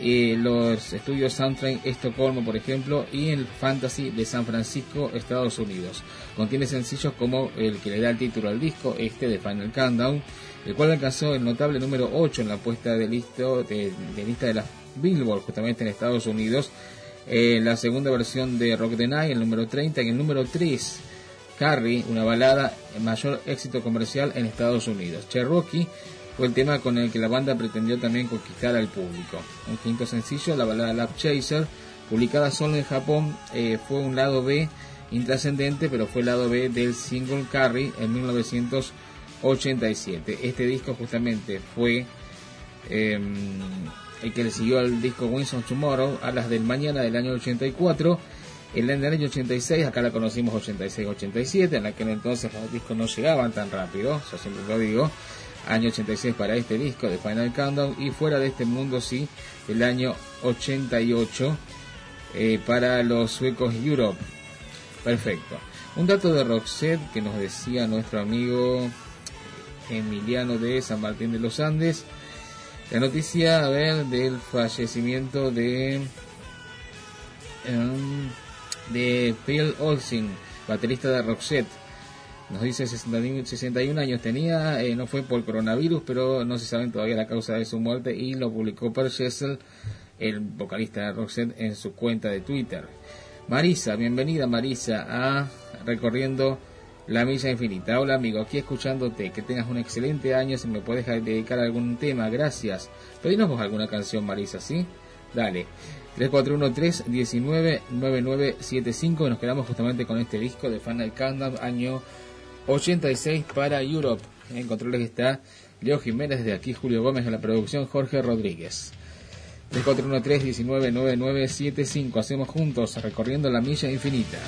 y los estudios Soundtrack Estocolmo, por ejemplo, y el Fantasy de San Francisco, Estados Unidos. Contiene sencillos como el que le da el título al disco, este de Final Countdown, el cual alcanzó el notable número 8 en la puesta de, listo, de, de lista de las Billboard, justamente en Estados Unidos. Eh, la segunda versión de Rock the Night, el número 30, y el número 3, Carrie, una balada, mayor éxito comercial en Estados Unidos. Cherokee fue el tema con el que la banda pretendió también conquistar al público. Un quinto sencillo, la balada Love Chaser, publicada solo en Japón, eh, fue un lado B intrascendente, pero fue el lado B del single Carrie en 1987. Este disco justamente fue eh, el que le siguió al disco Winston Tomorrow, a las del mañana del año 84. En el año 86, acá la conocimos 86-87, en aquel entonces los discos no llegaban tan rápido, yo siempre lo digo año 86 para este disco de Final Countdown y fuera de este mundo sí el año 88 eh, para los suecos Europe. Perfecto. Un dato de Roxette que nos decía nuestro amigo Emiliano de San Martín de los Andes. La noticia a ver del fallecimiento de um, de Phil Olsen baterista de Roxette nos dice 61 años tenía, eh, no fue por coronavirus, pero no se sabe todavía la causa de su muerte y lo publicó Per Jessel, el vocalista de Roxette, en su cuenta de Twitter. Marisa, bienvenida Marisa a Recorriendo la Milla Infinita. Hola amigo, aquí escuchándote, que tengas un excelente año, si me puedes dedicar algún tema, gracias. Pedinos alguna canción Marisa, ¿sí? Dale. 3413-199975 y nos quedamos justamente con este disco de Final Countdown año 86 para Europe. En controles está Leo Jiménez, desde aquí Julio Gómez en la producción Jorge Rodríguez. 3413-199975. Hacemos juntos recorriendo la milla infinita.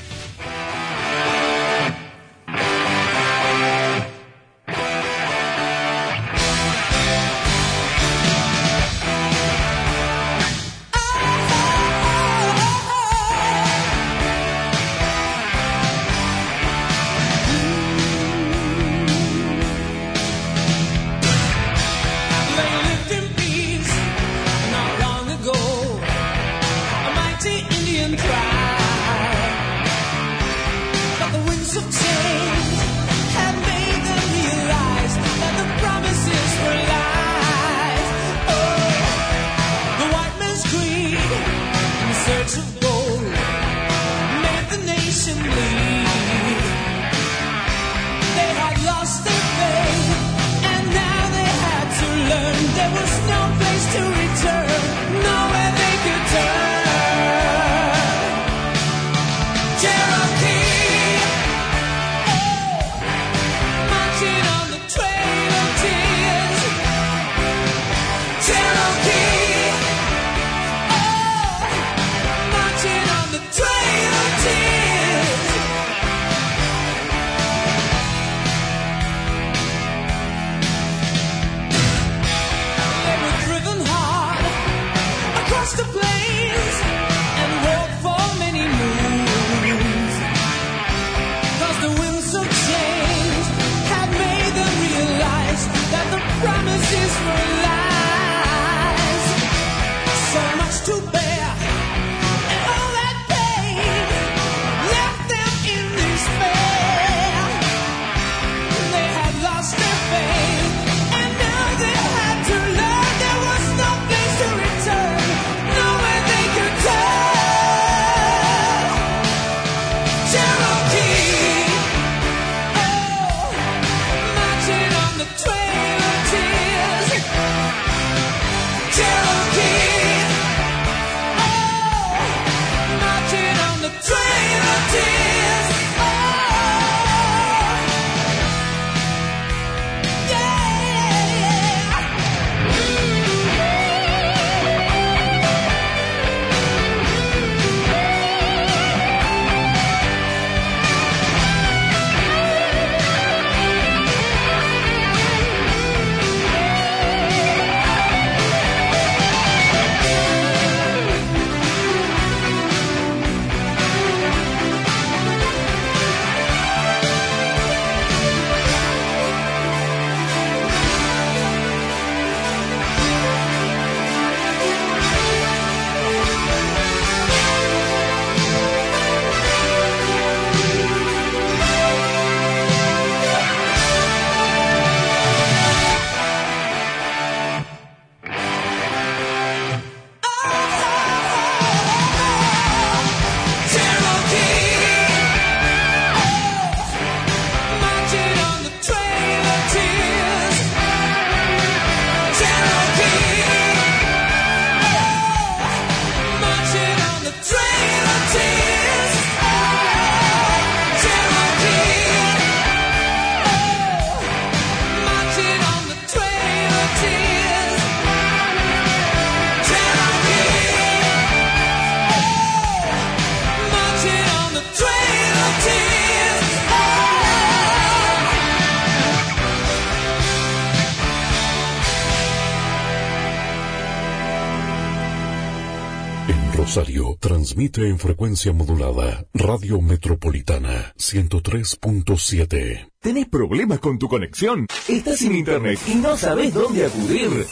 Transmite en frecuencia modulada Radio Metropolitana 103.7. ¿Tenés problemas con tu conexión? ¿Estás sin internet y no sabes dónde acudir?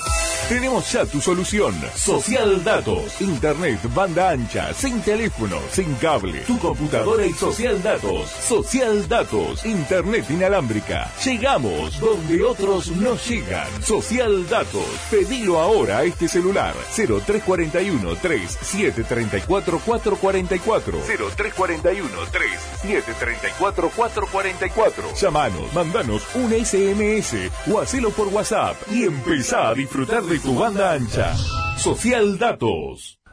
Tenemos ya tu solución. Social Datos. Internet, banda ancha, sin teléfono, sin cable. Tu computadora y Social Datos. Social Datos. Internet inalámbrica. Llegamos donde otros no llegan. Social Datos. Pedilo ahora a este celular. 0341 3734 444. 0341 3734 444. Llamanos, mandanos un SMS o hacelo por WhatsApp y empezá a disfrutar de tu banda ancha. Social Datos.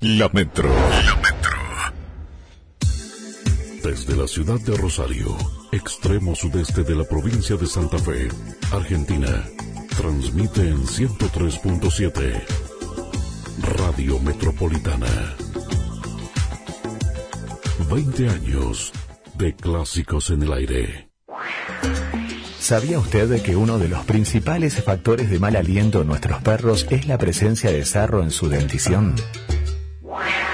La Metro. La Metro. Desde la ciudad de Rosario, extremo sudeste de la provincia de Santa Fe, Argentina, transmite en 103.7 Radio Metropolitana. 20 años de clásicos en el aire. ¿Sabía usted que uno de los principales factores de mal aliento en nuestros perros es la presencia de sarro en su dentición? Wow.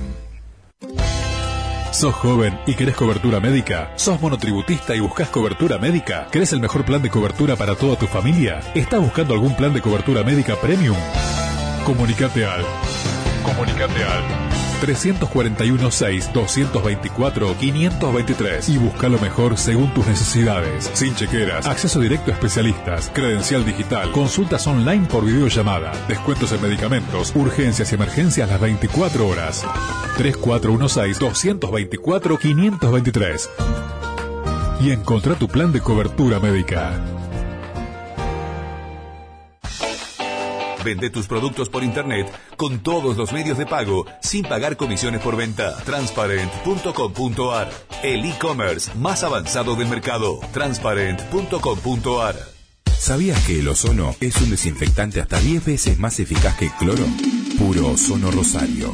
¿Sos joven y querés cobertura médica? ¿Sos monotributista y buscas cobertura médica? ¿Querés el mejor plan de cobertura para toda tu familia? ¿Estás buscando algún plan de cobertura médica premium? Comunicate al. Comunicate al 341 6 224 523 y busca lo mejor según tus necesidades. Sin chequeras, acceso directo a especialistas, credencial digital, consultas online por videollamada, descuentos en medicamentos, urgencias y emergencias las 24 horas. 3416 224 523 y encontra tu plan de cobertura médica. Vende tus productos por internet con todos los medios de pago sin pagar comisiones por venta. Transparent.com.ar El e-commerce más avanzado del mercado. Transparent.com.ar ¿Sabías que el ozono es un desinfectante hasta 10 veces más eficaz que el cloro? Puro Ozono Rosario.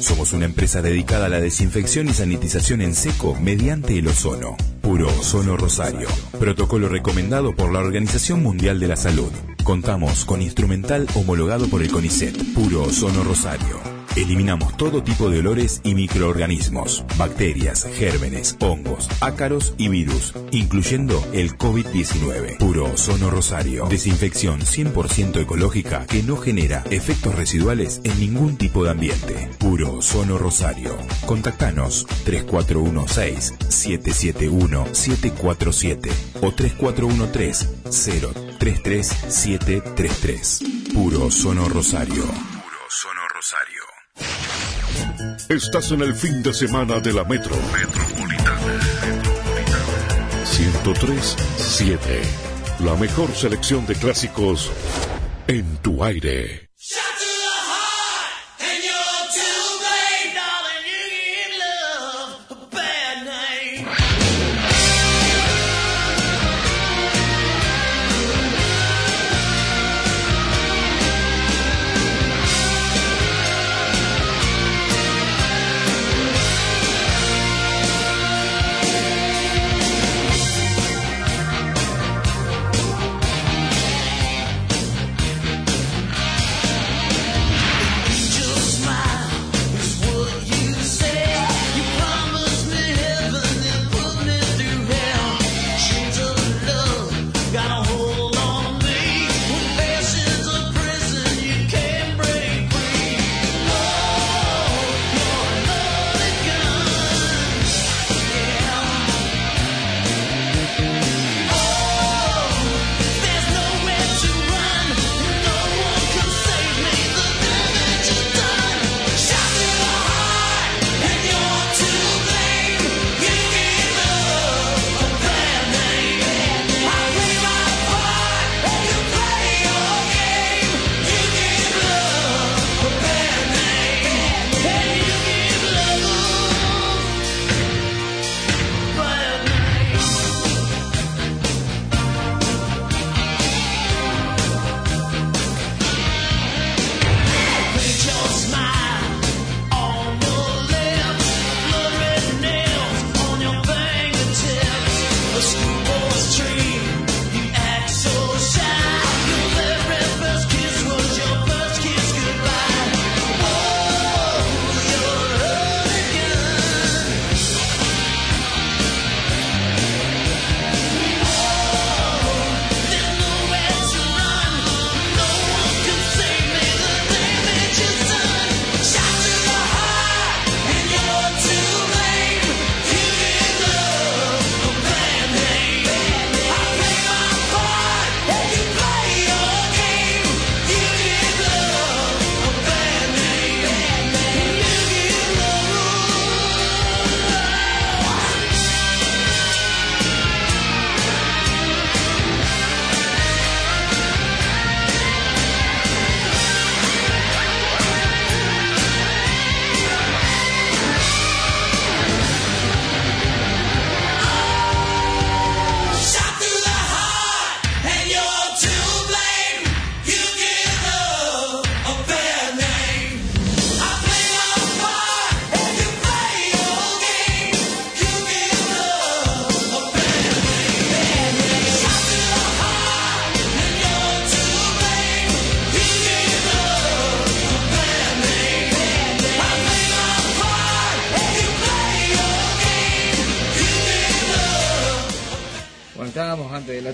Somos una empresa dedicada a la desinfección y sanitización en seco mediante el ozono. Puro Ozono Rosario. Protocolo recomendado por la Organización Mundial de la Salud. Contamos con instrumental homologado por el CONICET. Puro Ozono Rosario. Eliminamos todo tipo de olores y microorganismos, bacterias, gérmenes, hongos, ácaros y virus, incluyendo el COVID-19. Puro Ozono Rosario. Desinfección 100% ecológica que no genera efectos residuales en ningún tipo de ambiente. Puro Ozono Rosario. Contactanos 3416-771-747 o 3413-033733. Puro Ozono Rosario. Puro Ozono Rosario. Estás en el fin de semana de la Metro. Metropolitana. 103.7. La mejor selección de clásicos en tu aire.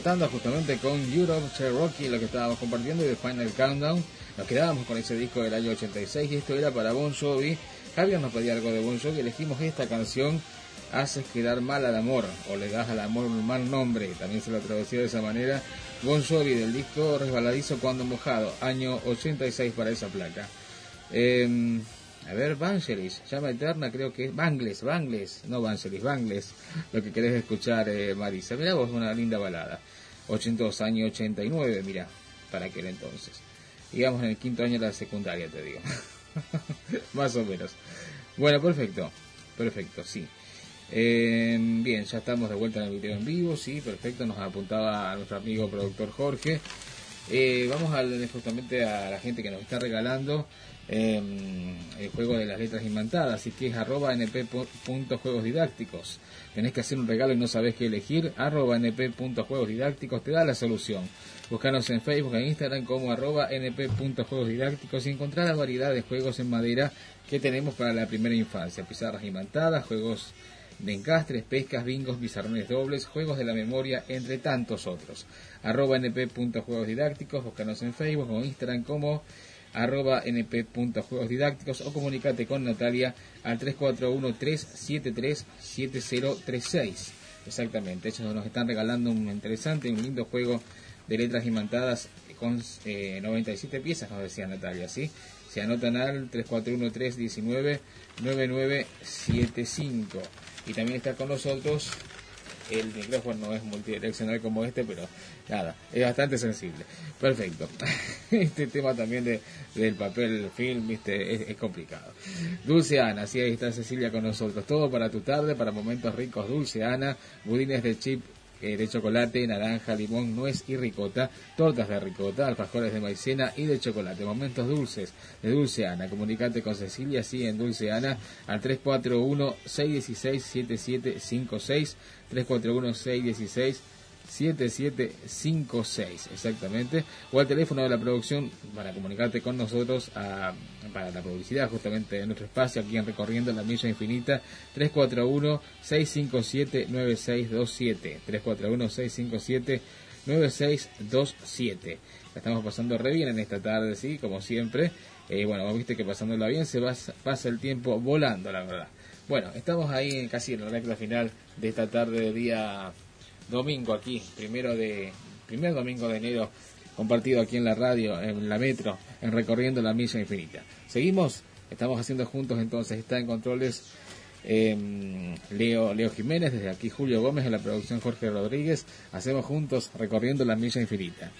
Tanda justamente con Europe, Cherokee, lo que estábamos compartiendo y de Final Countdown. Nos quedábamos con ese disco del año 86 y esto era para Bon Jovi. Javier nos pedía algo de Bon Jovi, elegimos esta canción, Haces quedar mal al amor o le das al amor un mal nombre, también se lo tradució de esa manera. Bon Jovi del disco Resbaladizo cuando mojado, año 86 para esa placa. Eh, a ver, Vangelis, llama eterna, creo que es Bangles, Bangles, no Vangelis, Bangles, lo que querés escuchar, eh, Marisa. Mirá vos, una linda balada. 82 años 89, mira, para aquel entonces. Digamos en el quinto año de la secundaria, te digo. [laughs] Más o menos. Bueno, perfecto, perfecto, sí. Eh, bien, ya estamos de vuelta en el video en vivo, sí, perfecto, nos apuntaba a nuestro amigo productor Jorge. Eh, vamos a, justamente a la gente que nos está regalando eh, el juego de las letras imantadas, así que es arroba np.juegosdidácticos. Tenés que hacer un regalo y no sabés qué elegir, arroba np.juegosdidácticos te da la solución. Búscanos en Facebook e Instagram como arroba np.juegosdidácticos y encontrar la variedad de juegos en madera que tenemos para la primera infancia. Pizarras imantadas, juegos de encastres, pescas, bingos, bizarrones dobles, juegos de la memoria, entre tantos otros. Arroba np.juegosdidácticos, búscanos en Facebook o Instagram como arroba np.juegosdidácticos o comunicate con Natalia al 341-373-7036. Exactamente, ellos nos están regalando un interesante, un lindo juego de letras imantadas con eh, 97 piezas, nos decía Natalia, ¿sí? Se anotan al 341-319-9975. Y también está con nosotros el micrófono no es multidireccional como este, pero nada, es bastante sensible. Perfecto. [laughs] Este tema también de, del papel film, viste, es, complicado. Dulce Ana, así ahí está Cecilia con nosotros. Todo para tu tarde, para momentos ricos. Dulce Ana, budines de chip eh, de chocolate, naranja, limón, nuez y ricota, tortas de ricota, alfajores de maicena y de chocolate, momentos dulces de Dulce Ana. Comunicate con Cecilia, sí, en Dulce Ana, al 341-616-7756, 341-616. 7756 exactamente. O al teléfono de la producción para comunicarte con nosotros a, para la publicidad justamente de nuestro espacio aquí en Recorriendo la Milla Infinita 341 657 9627 341 657 9627 la estamos pasando re bien en esta tarde sí como siempre. Eh, bueno viste que pasándola bien se pasa el tiempo volando la verdad. Bueno estamos ahí casi en la recta final de esta tarde de día domingo aquí, primero de primer domingo de enero, compartido aquí en la radio, en la metro, en recorriendo la milla infinita. Seguimos, estamos haciendo juntos entonces, está en controles eh, Leo, Leo Jiménez, desde aquí Julio Gómez, en la producción Jorge Rodríguez, hacemos juntos recorriendo la milla infinita.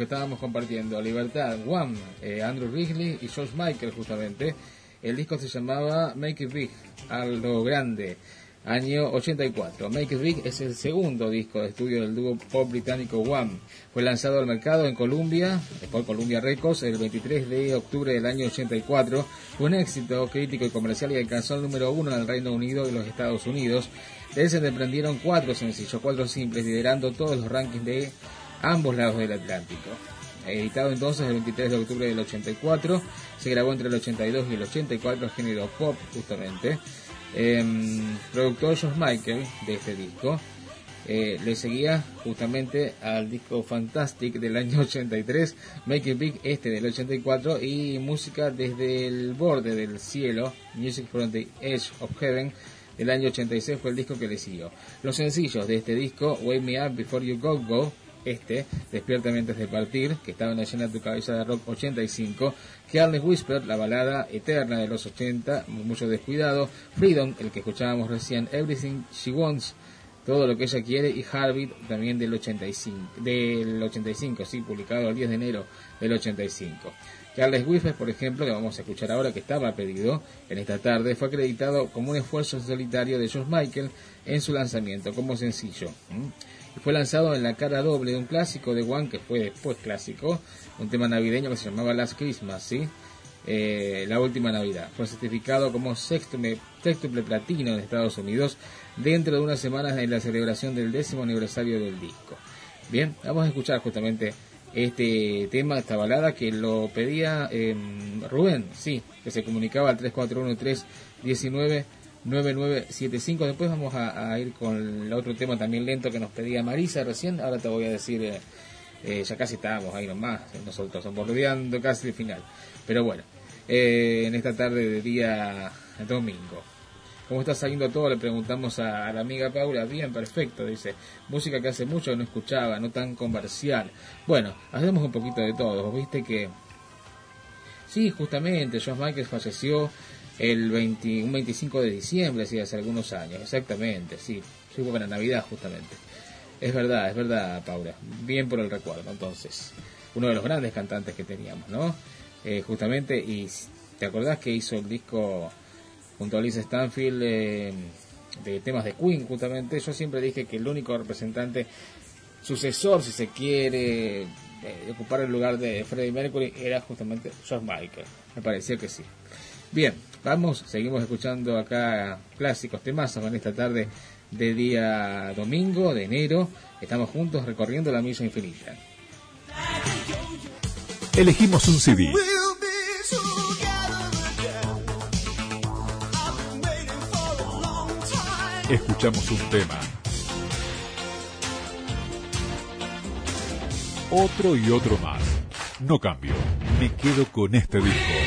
Estábamos compartiendo. Libertad, One, eh, Andrew Wrigley y George Michael justamente. El disco se llamaba Make It Big, a lo grande, año 84. Make It Big es el segundo disco de estudio del dúo pop británico One. Fue lanzado al mercado en Columbia, por Columbia Records, el 23 de octubre del año 84. Fue un éxito crítico y comercial y alcanzó el número uno en el Reino Unido y los Estados Unidos. De se desprendieron cuatro sencillos, cuatro simples, liderando todos los rankings de ambos lados del Atlántico. Editado entonces el 23 de octubre del 84, se grabó entre el 82 y el 84, género pop justamente. Em, productor George Michael de este disco. Eh, le seguía justamente al disco Fantastic del año [laughs] 83, Make It Big este del 84 y música desde el borde del cielo, Music from the Edge of Heaven del año 86 fue el disco que le siguió. Los sencillos de este disco, Wake Me Up Before You Go Go, este, Despierta antes de partir, que estaba en la llena tu cabeza de rock 85, Careless Whisper, la balada eterna de los 80, mucho descuidado, Freedom, el que escuchábamos recién, Everything She Wants, todo lo que ella quiere, y Heartbeat también del 85, del 85, sí, publicado el 10 de enero del 85. Carles Whisper, por ejemplo, que vamos a escuchar ahora, que estaba pedido en esta tarde, fue acreditado como un esfuerzo solitario de George Michael en su lanzamiento, como sencillo. Y fue lanzado en la cara doble de un clásico de One, que fue después clásico, un tema navideño que se llamaba Last Christmas, ¿sí? Eh, la última Navidad. Fue certificado como sextuple, platino en Estados Unidos dentro de unas semanas en la celebración del décimo aniversario del disco. Bien, vamos a escuchar justamente este tema, esta balada que lo pedía eh, Rubén, sí, que se comunicaba al 341319 9975. Después vamos a, ir con el otro tema también lento que nos pedía Marisa recién. Ahora te voy a decir, eh, eh, ya casi estábamos ahí nomás, nosotros bordeando casi el final. Pero bueno, eh, en esta tarde de día domingo. ¿Cómo está saliendo todo? Le preguntamos a, la amiga Paula. Bien, perfecto, dice. Música que hace mucho no escuchaba, no tan comercial. Bueno, hacemos un poquito de todo. Viste que... Sí, justamente, John Michael falleció el 20, un 25 de diciembre, sí, hace algunos años. Exactamente, sí. Sí, para Navidad, justamente. Es verdad, es verdad, Paula. Bien por el recuerdo, entonces. Uno de los grandes cantantes que teníamos, ¿no? Eh, justamente, y ¿te acordás que hizo el disco junto a Liz Stanfield eh, de temas de Queen, justamente. Yo siempre dije que el único representante, sucesor, si se quiere, de ocupar el lugar de Freddie Mercury era justamente George Michael. Me parecía que sí. Bien, vamos, seguimos escuchando acá clásicos temas en esta tarde de día domingo, de enero. Estamos juntos recorriendo la misa infinita. Elegimos un CD. Escuchamos un tema. Otro y otro más. No cambio. Me quedo con este disco.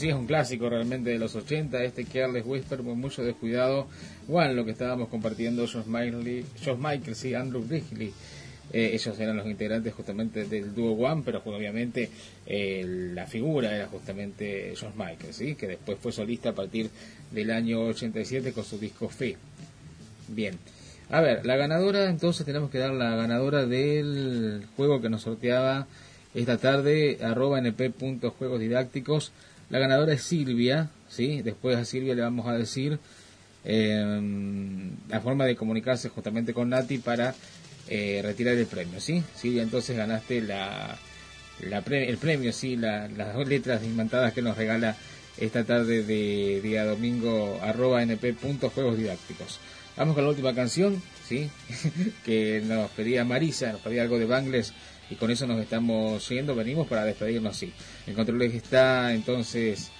Bueno, sí, es un clásico realmente de los 80, este Careless Whisper, muy mucho descuidado. One, lo que estábamos compartiendo, Josh, Miley, Josh Michaels y Andrew Wrigley. Eh, ellos eran los integrantes justamente del dúo One, pero pues, obviamente eh, la figura era justamente Josh Michaels, ¿sí? que después fue solista a partir del año 87 con su disco Fe. Bien. A ver, la ganadora, entonces tenemos que dar la ganadora del juego que nos sorteaba esta tarde, arroba np.juegos didácticos. La ganadora es Silvia, ¿sí? Después a Silvia le vamos a decir eh, la forma de comunicarse justamente con Nati para eh, retirar el premio, ¿sí? Silvia, entonces ganaste la, la el premio, ¿sí? La- las dos letras imantadas que nos regala esta tarde de día domingo, arroba np.juegos didácticos. Vamos con la última canción, ¿sí? [laughs] que nos pedía Marisa, nos pedía algo de Bangles y con eso nos estamos yendo, venimos para despedirnos, sí. En controles está entonces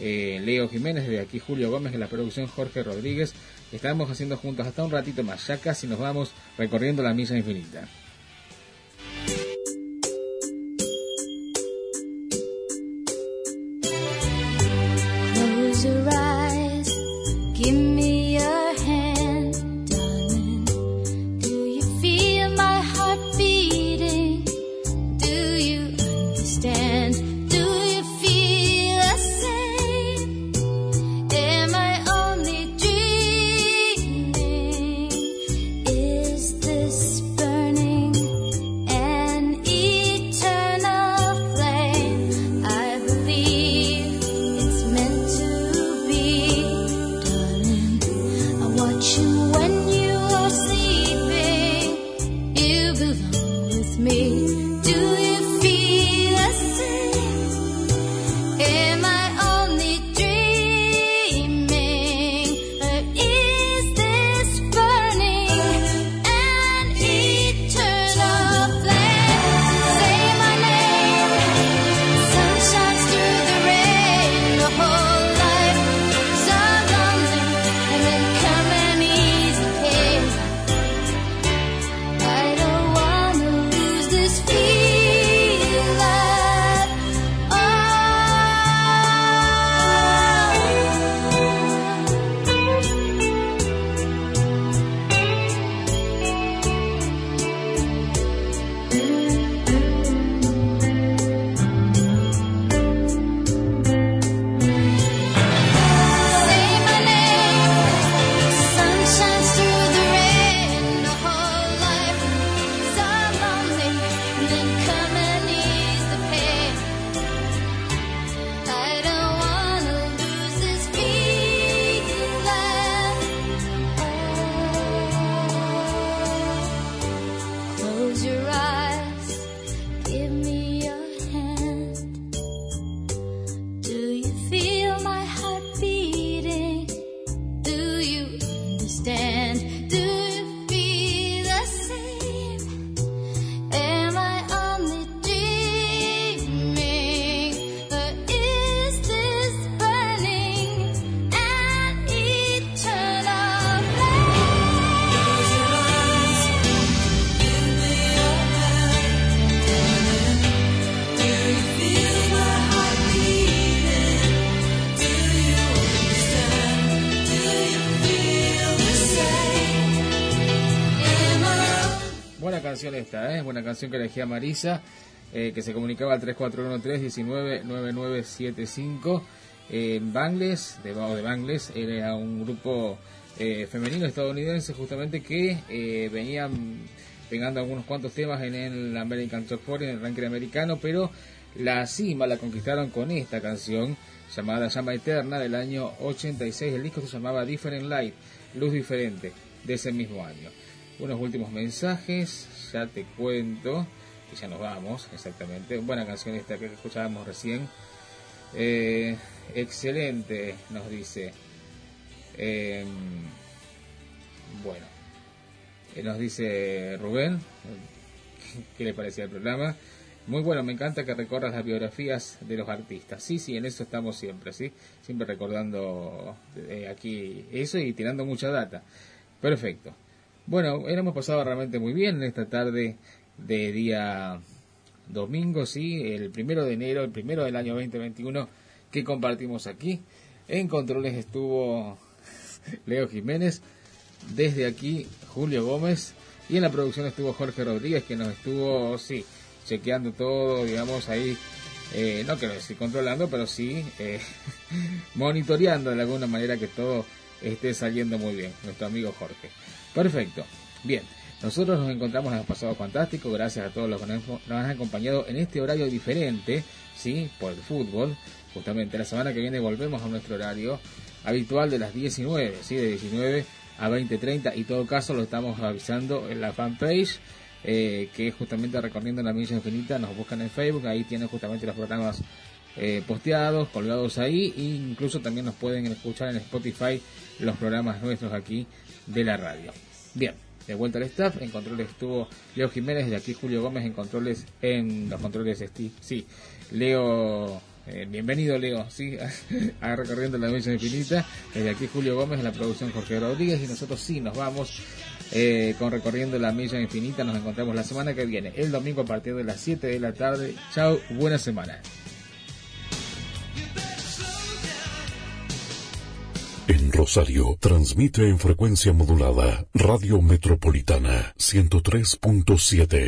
eh, Leo Jiménez, de aquí Julio Gómez, en la producción Jorge Rodríguez. Estamos haciendo juntos hasta un ratito más, ya casi nos vamos recorriendo la misa infinita. Esta, ¿eh? Buena canción que elegía Marisa, eh, que se comunicaba al 3413-199975. Eh, Bangles, de, de Bangles, era un grupo eh, femenino estadounidense justamente que eh, venían pegando algunos cuantos temas en el American Top 40, en el ranking americano, pero la cima la conquistaron con esta canción llamada Llama Eterna del año 86. El disco se llamaba Different Light, Luz Diferente, de ese mismo año. Unos últimos mensajes, ya te cuento, y ya nos vamos, exactamente. Buena canción esta que escuchábamos recién. Eh, excelente, nos dice. Eh, bueno, nos dice Rubén, ¿qué le parecía el programa? Muy bueno, me encanta que recorras las biografías de los artistas. Sí, sí, en eso estamos siempre, ¿sí? Siempre recordando eh, aquí eso y tirando mucha data. Perfecto. Bueno, hemos pasado realmente muy bien en esta tarde de día domingo, sí, el primero de enero, el primero del año 2021 que compartimos aquí. En controles estuvo [laughs] Leo Jiménez, desde aquí Julio Gómez y en la producción estuvo Jorge Rodríguez que nos estuvo, sí, chequeando todo, digamos, ahí, eh, no quiero decir controlando, pero sí eh, [laughs] monitoreando de alguna manera que todo esté saliendo muy bien, nuestro amigo Jorge. Perfecto, bien. Nosotros nos encontramos en el pasado fantástico, gracias a todos los que nos han acompañado en este horario diferente, ¿sí? Por el fútbol. Justamente la semana que viene volvemos a nuestro horario habitual de las 19, ¿sí? De 19 a 20.30 y todo caso lo estamos avisando en la fanpage eh, que es justamente recorriendo la milla infinita nos buscan en Facebook ahí tienen justamente los programas eh, posteados colgados ahí e incluso también nos pueden escuchar en Spotify los programas nuestros aquí de la radio bien de vuelta al staff en controles estuvo Leo Jiménez de aquí Julio Gómez en controles en los controles Steve sí Leo eh, bienvenido Leo, [laughs] sí, a recorriendo la misión infinita. Desde aquí Julio Gómez en la producción Jorge Rodríguez y nosotros sí nos vamos eh, con recorriendo la milla infinita. Nos encontramos la semana que viene, el domingo a partir de las 7 de la tarde. Chao, buena semana. En Rosario, transmite en frecuencia modulada Radio Metropolitana 103.7.